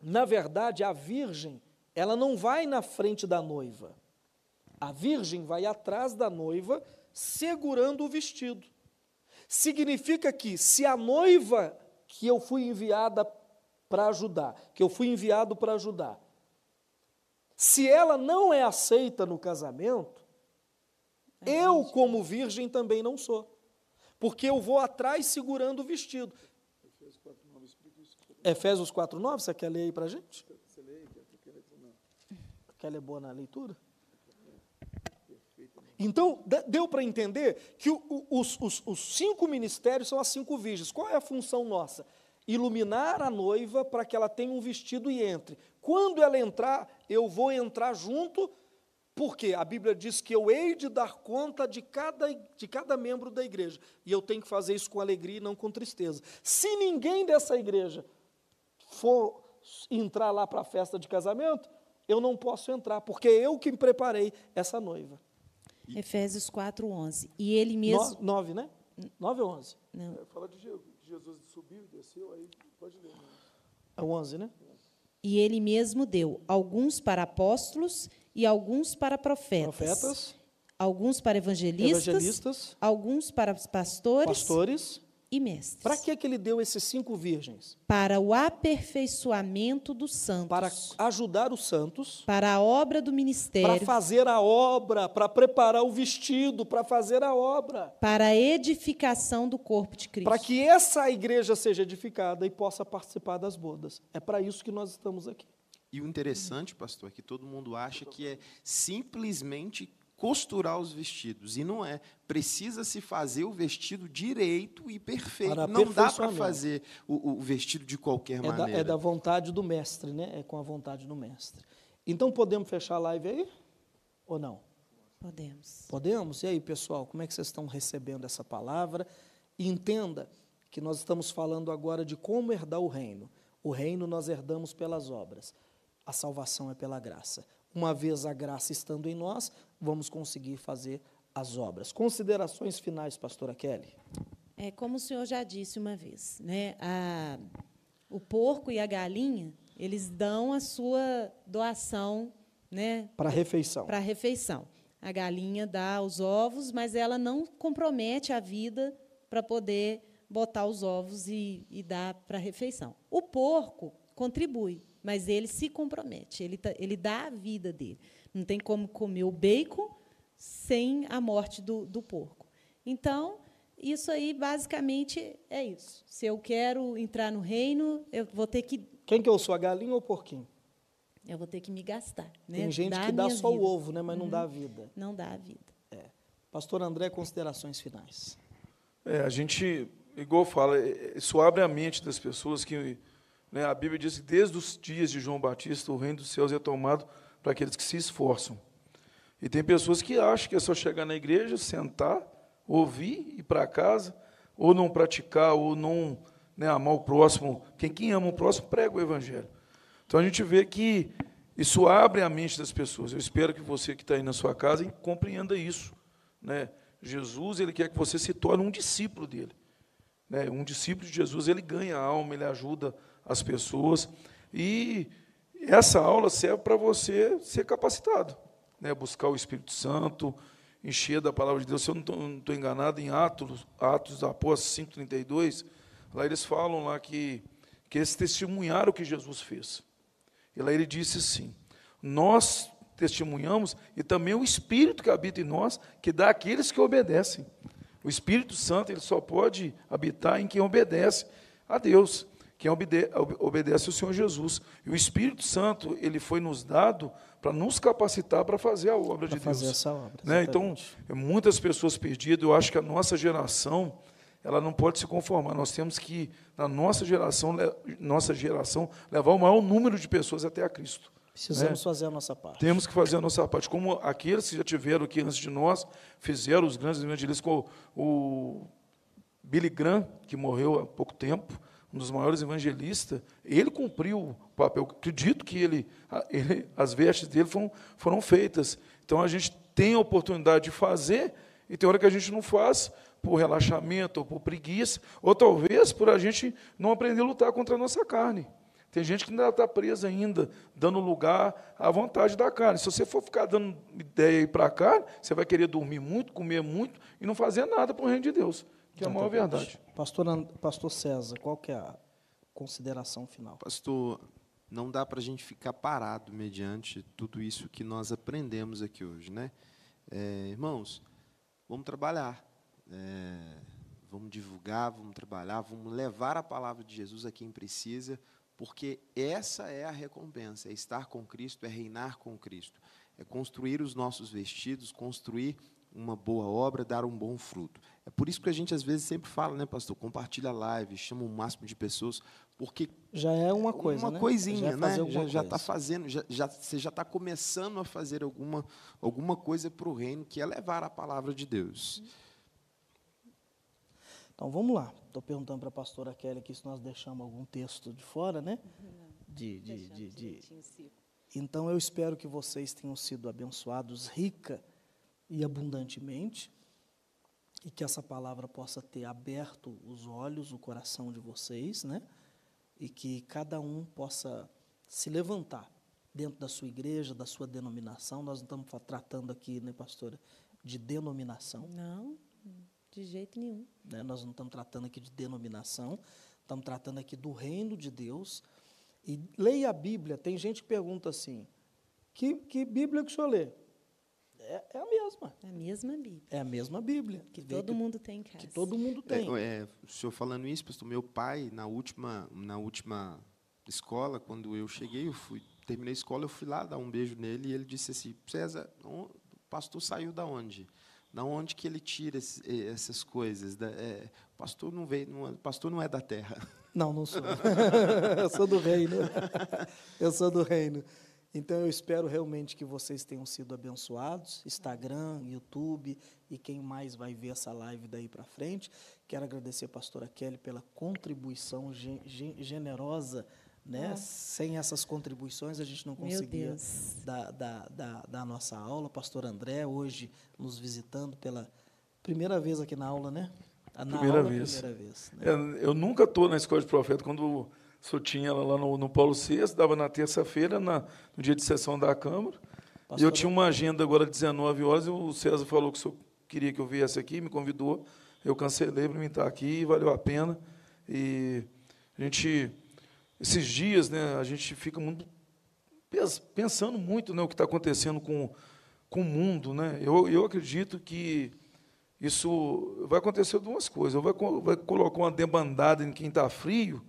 na verdade, a virgem, ela não vai na frente da noiva. A virgem vai atrás da noiva segurando o vestido. Significa que se a noiva que eu fui enviada para ajudar, que eu fui enviado para ajudar, se ela não é aceita no casamento, eu, como virgem, também não sou. Porque eu vou atrás segurando o vestido. Efésios 4,9, você quer ler aí para a gente? Quer ler boa na leitura? Então, de- deu para entender que o- os, os- os cinco ministérios são as cinco virgens. Qual é a função nossa? iluminar a noiva para que ela tenha um vestido e entre. Quando ela entrar, eu vou entrar junto, porque a Bíblia diz que eu hei de dar conta de cada, de cada membro da igreja. E eu tenho que fazer isso com alegria e não com tristeza. Se ninguém dessa igreja for entrar lá para a festa de casamento, eu não posso entrar, porque é eu que preparei essa noiva. Efésios 4, 11. E ele mesmo. No, nove, né? Nove ou onze? Não. É, fala de Jesus, subiu e desceu, aí pode ler. Né? É onze, né? E ele mesmo deu alguns para apóstolos e alguns para profetas. Profetas, Alguns para evangelistas, evangelistas, alguns para pastores pastores. E mestres. Para que, que ele deu esses cinco virgens? Para o aperfeiçoamento dos santos. Para ajudar os santos, para a obra do para ministério, fazer a obra, para preparar o vestido, para fazer a obra. para a edificação do corpo de Cristo. Para que essa igreja seja edificada e possa participar das bodas. É para isso que nós estamos aqui. E o interessante, pastor, é que todo mundo acha que é simplesmente costurar os vestidos. E não é. Precisa se fazer o vestido direito e perfeito. Não dá para fazer o, o vestido de qualquer É da, maneira. é da vontade do mestre, né? É com a vontade do mestre. Então podemos fechar a live aí? Ou não? Podemos. Podemos? E aí, pessoal, como é que vocês estão recebendo essa palavra? E entenda que nós estamos falando agora de como herdar o reino. O reino nós herdamos pelas obras. A salvação é pela graça. Uma vez a graça estando em nós, vamos conseguir fazer as obras. Considerações finais, pastora Kelly. É como o senhor já disse uma vez, né? A- o porco e a galinha, eles dão a sua doação, né, Para a refeição. para a refeição. A galinha dá os ovos, mas ela não compromete a vida para poder botar os ovos e, e dar para a refeição. O porco contribui, mas ele se compromete, ele, tá- ele dá a vida dele. Não tem como comer o bacon sem a morte do, do porco. Então, isso aí, basicamente, é isso. Se eu quero entrar no reino, eu vou ter que, Quem que eu sou, a galinha ou o porquinho? eu vou ter que me gastar. Né? Tem gente Dar que dá só vida. o ovo, né, mas não dá a vida. Não dá a vida. Pastor André, considerações finais. É, a gente, igual fala, é, isso abre a mente das pessoas que a Bíblia diz que desde os dias de João Batista o reino dos céus é tomado para aqueles que se esforçam. E tem pessoas que acham que é só chegar na igreja, sentar, ouvir, ir para casa, ou não praticar, ou não né, amar o próximo. Quem, quem ama o próximo prega o evangelho. Então a gente vê que isso abre a mente das pessoas. Eu espero que você que está aí na sua casa compreenda isso. Né? Jesus ele quer que você se torne um discípulo dele. Né? Um discípulo de Jesus ele ganha a alma, ele ajuda as pessoas e essa aula serve para você ser capacitado, né? Buscar o Espírito Santo, encher da palavra de Deus. Se eu não estou enganado, em Atos, Atos Apóstolos 5:32, lá eles falam lá que que eles testemunharam o que Jesus fez. E lá ele disse assim: Nós testemunhamos e também o Espírito que habita em nós, que dá àqueles que obedecem. O Espírito Santo ele só pode habitar em quem obedece a Deus, quem obede obedece ao Senhor Jesus. E o Espírito Santo ele foi nos dado para nos capacitar para fazer a obra Para de fazer Deus. essa obra. Né? Então, é muitas pessoas perdidas. Eu acho que a nossa geração, ela não pode se conformar. Nós temos que, na nossa geração, nossa geração, levar o maior número de pessoas até a Cristo. precisamos fazer a nossa parte. Temos que fazer a nossa parte. Como aqueles que já tiveram aqui antes de nós, fizeram os grandes evangelistas, como o Billy Graham, que morreu há pouco tempo, um dos maiores evangelistas, ele cumpriu o papel. Acredito que ele, ele- as vestes dele foram, foram feitas. Então a gente tem a oportunidade de fazer, e tem hora que a gente não faz por relaxamento ou por preguiça, ou talvez por a gente não aprender a lutar contra a nossa carne. Tem gente que ainda está presa ainda, dando lugar à vontade da carne. Se você for ficar dando ideia para a carne, você vai querer dormir muito, comer muito e não fazer nada para o reino de Deus, que é a maior verdade. Pastor, Pastor César, qual que é a consideração final? Pastor, não dá para a gente ficar parado mediante tudo isso que nós aprendemos aqui hoje, né? É, irmãos, vamos trabalhar, é, vamos divulgar, vamos trabalhar, vamos levar a palavra de Jesus a quem precisa, porque essa é a recompensa, é estar com Cristo, é reinar com Cristo, é construir os nossos vestidos, construir uma boa obra dar um bom fruto. É por isso que a gente às vezes sempre fala, né, pastor? Compartilha a live, chama o máximo de pessoas, porque já é uma coisa, uma né? coisinha, já né? Já já está fazendo, já, já, você já está começando a fazer alguma alguma coisa para o reino que é levar a palavra de Deus. Então vamos lá. Estou perguntando para a pastora Kelly aqui se nós deixamos algum texto de fora, né? De, de, de, de, Então eu espero que vocês tenham sido abençoados rica e abundantemente e que essa palavra possa ter aberto os olhos, o coração de vocês, né? E que cada um possa se levantar dentro da sua igreja, da sua denominação. Nós não estamos tratando aqui, né, pastora, de denominação. Não, de jeito nenhum. Né? Nós não estamos tratando aqui de denominação, estamos tratando aqui do reino de Deus. E leia a Bíblia. Tem gente que pergunta assim: que, que Bíblia que o senhor lê? É, é, a mesma. É a mesma Bíblia. É a mesma Bíblia. Que todo que, mundo tem em casa. Que todo mundo tem. É, é, o senhor falando isso, pastor, meu pai, na última, na última escola, quando eu cheguei, eu fui, terminei a escola, eu fui lá dar um beijo nele e ele disse assim, César, o pastor saiu da onde? Da onde que ele tira esse, essas coisas? Da, é, o pastor não veio, não, pastor não é da terra. Não, não sou. eu sou do reino. eu sou do reino. Então eu espero realmente que vocês tenham sido abençoados, Instagram, YouTube e quem mais vai ver essa live daí para frente. Quero agradecer a pastora Kelly pela contribuição generosa, né? Ah. Sem essas contribuições a gente não conseguia dar, dar, dar, dar a nossa aula. Pastor André hoje nos visitando pela primeira vez aqui na aula, né? Na primeira aula, vez. Primeira vez né? é, eu nunca estou na escola de profeta quando só tinha ela lá no, no Paulo VI, dava na terça-feira, no dia de sessão da Câmara. Pastor... E eu tinha uma agenda agora de 19 horas, e o César falou que o senhor queria que eu viesse aqui, me convidou. Eu cancelei para mim estar aqui, valeu a pena. E a gente, esses dias, né, a gente fica muito pensando muito né, o que está acontecendo com, com o mundo. Né? Eu, eu acredito que isso vai acontecer duas coisas. Vai, vai colocar uma debandada em quem está frio,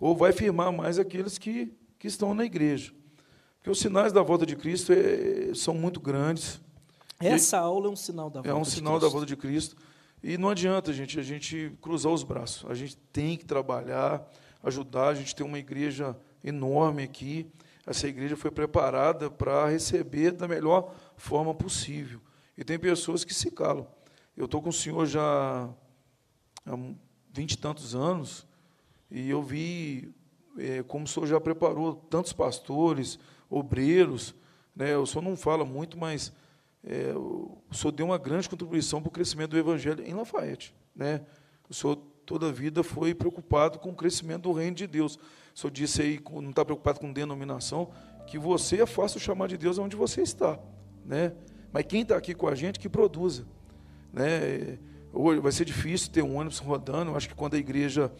ou vai firmar mais aqueles que, que estão na igreja. Porque os sinais da volta de Cristo é, são muito grandes. Essa e aula é um sinal da volta É um sinal da volta de Cristo. E não adianta, gente, a gente cruzar os braços. A gente tem que trabalhar, ajudar. A gente tem uma igreja enorme aqui. Essa igreja foi preparada para receber da melhor forma possível. E tem pessoas que se calam. Eu estou com o senhor já há vinte e tantos anos, e eu vi é, como o senhor já preparou tantos pastores, obreiros. Né? O senhor não fala muito, mas é, o senhor deu uma grande contribuição para o crescimento do evangelho em Lafayette. Né? O senhor toda a vida foi preocupado com o crescimento do reino de Deus. O senhor disse aí, não está preocupado com denominação, que você faça o chamar de Deus onde você está. Né? Mas quem está aqui com a gente, que produza. Né? Hoje vai ser difícil ter um ônibus rodando. Eu acho que quando a igreja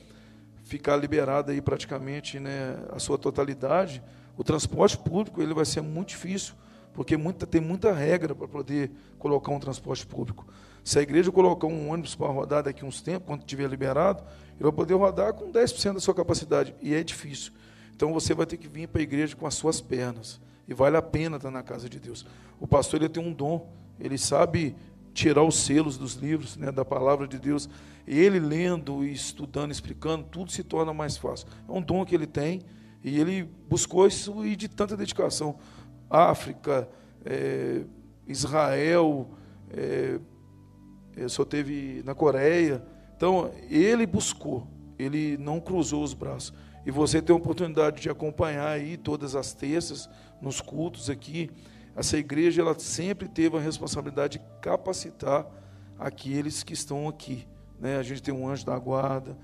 ficar liberada aí praticamente né, a sua totalidade, o transporte público ele vai ser muito difícil, porque muita, tem muita regra para poder colocar um transporte público. Se a igreja colocar um ônibus para rodar daqui a uns tempos, quando estiver liberado, ele vai poder rodar com 10% da sua capacidade, e é difícil. Então você vai ter que vir para a igreja com as suas pernas, e vale a pena estar na casa de Deus. O pastor ele tem um dom, ele sabe tirar os selos dos livros, né, da palavra de Deus. Ele lendo e estudando, explicando, tudo se torna mais fácil. É um dom que ele tem e ele buscou isso e de tanta dedicação. África, é, Israel, é, só teve na Coreia. Então, ele buscou, ele não cruzou os braços. E você tem a oportunidade de acompanhar aí todas as terças, nos cultos aqui, essa igreja ela sempre teve a responsabilidade de capacitar aqueles que estão aqui. Né? A gente tem um anjo da guarda,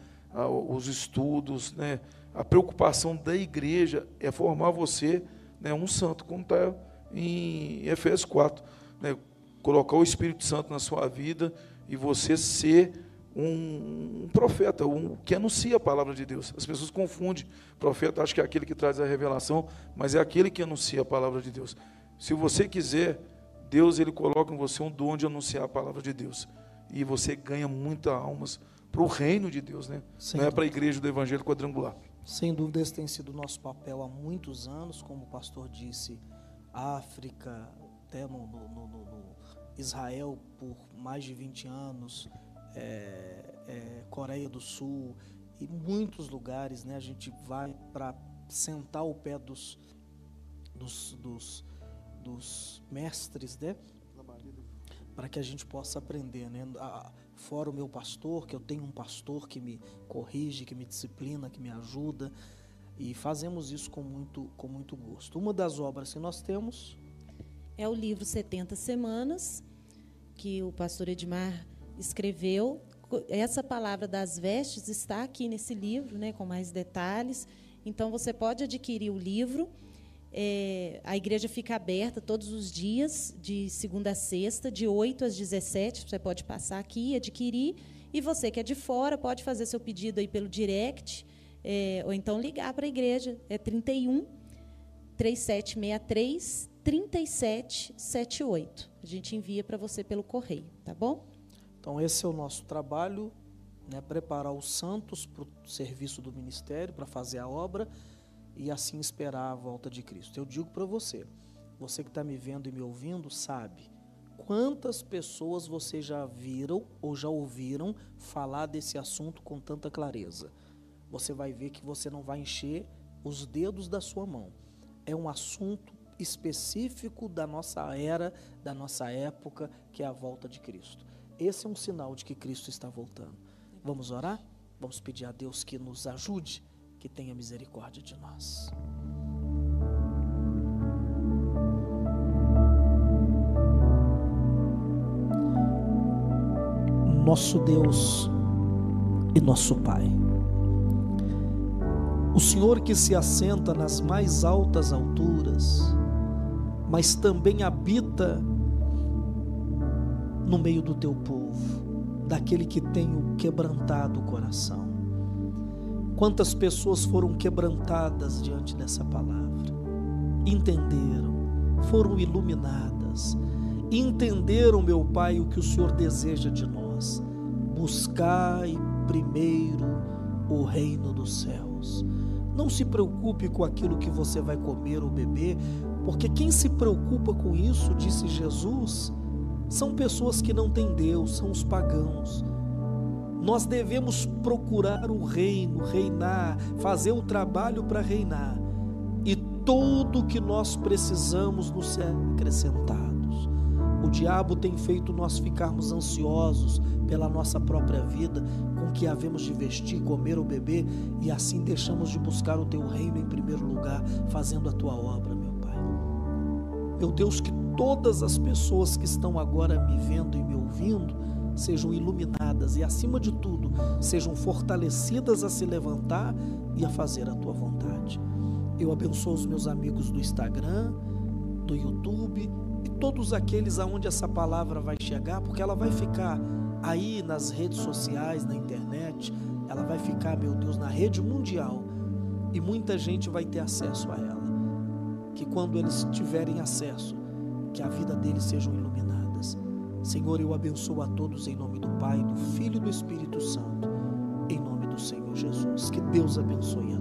os estudos, né? a preocupação da igreja é formar você né, um santo, como está em Efésios 4. Né? Colocar o Espírito Santo na sua vida e você ser um, profeta, um que anuncia a palavra de Deus. As pessoas confundem. Profeta, acho que é aquele que traz a revelação, mas é aquele que anuncia a palavra de Deus. Se você quiser, Deus ele coloca em você um dom de anunciar a palavra de Deus. E você ganha muitas almas para o reino de Deus, né? Sem Não é para a igreja do Evangelho quadrangular. Sem dúvida, esse tem sido o nosso papel há muitos anos, como o pastor disse, África, até no, no, no, Israel por mais de 20 anos, é, é, Coreia do Sul e muitos lugares, né? A gente vai para sentar ao pé dos, dos, dos, dos mestres, né? Para que a gente possa aprender, né? Fora o meu pastor, que eu tenho um pastor que me corrige, que me disciplina, que me ajuda. E fazemos isso com muito, com muito gosto. Uma das obras que nós temos é o livro 70 Semanas, que o pastor Edmar escreveu. Essa palavra das vestes está aqui nesse livro, né, com mais detalhes. Então, você pode adquirir o livro. É, a igreja fica aberta todos os dias, de segunda a sexta, de 8 às 17. Você pode passar aqui e adquirir. E você que é de fora, pode fazer seu pedido aí pelo direct, é, ou então ligar para a igreja. É 31 3763 3778. A gente envia para você pelo correio, tá bom? Então, esse é o nosso trabalho, né, preparar os santos para o serviço do ministério, para fazer a obra e assim esperar a volta de Cristo. Eu digo para você, você que está me vendo e me ouvindo, sabe quantas pessoas você já viram ou já ouviram falar desse assunto com tanta clareza. Você vai ver que você não vai encher os dedos da sua mão. É um assunto específico da nossa era, da nossa época, que é a volta de Cristo. Esse é um sinal de que Cristo está voltando. Vamos orar? Vamos pedir a Deus que nos ajude, que tenha misericórdia de nós. Nosso Deus e nosso Pai. O Senhor que se assenta nas mais altas alturas, mas também habita no meio do teu povo, daquele que tem o quebrantado coração. Quantas pessoas foram quebrantadas diante dessa palavra, entenderam, foram iluminadas, entenderam, meu Pai, o que o Senhor deseja de nós. Buscai primeiro o reino dos céus. Não se preocupe com aquilo que você vai comer ou beber, porque quem se preocupa com isso, disse Jesus, são pessoas que não têm Deus, são os pagãos. Nós devemos procurar o reino, reinar, fazer o trabalho para reinar, e tudo que nós precisamos nos ser acrescentados. O diabo tem feito nós ficarmos ansiosos pela nossa própria vida, com que havemos de vestir, comer ou beber, e assim deixamos de buscar o teu reino em primeiro lugar, fazendo a tua obra. Meu Deus, que todas as pessoas que estão agora me vendo e me ouvindo sejam iluminadas e, acima de tudo, sejam fortalecidas a se levantar e a fazer a tua vontade. Eu abençoo os meus amigos do Instagram, do YouTube e todos aqueles aonde essa palavra vai chegar, porque ela vai ficar aí nas redes sociais, na internet, ela vai ficar, meu Deus, na rede mundial e muita gente vai ter acesso a ela que quando eles tiverem acesso, que a vida deles sejam iluminadas. Senhor, eu abençoo a todos em nome do Pai, do Filho e do Espírito Santo, em nome do Senhor Jesus. Que Deus abençoe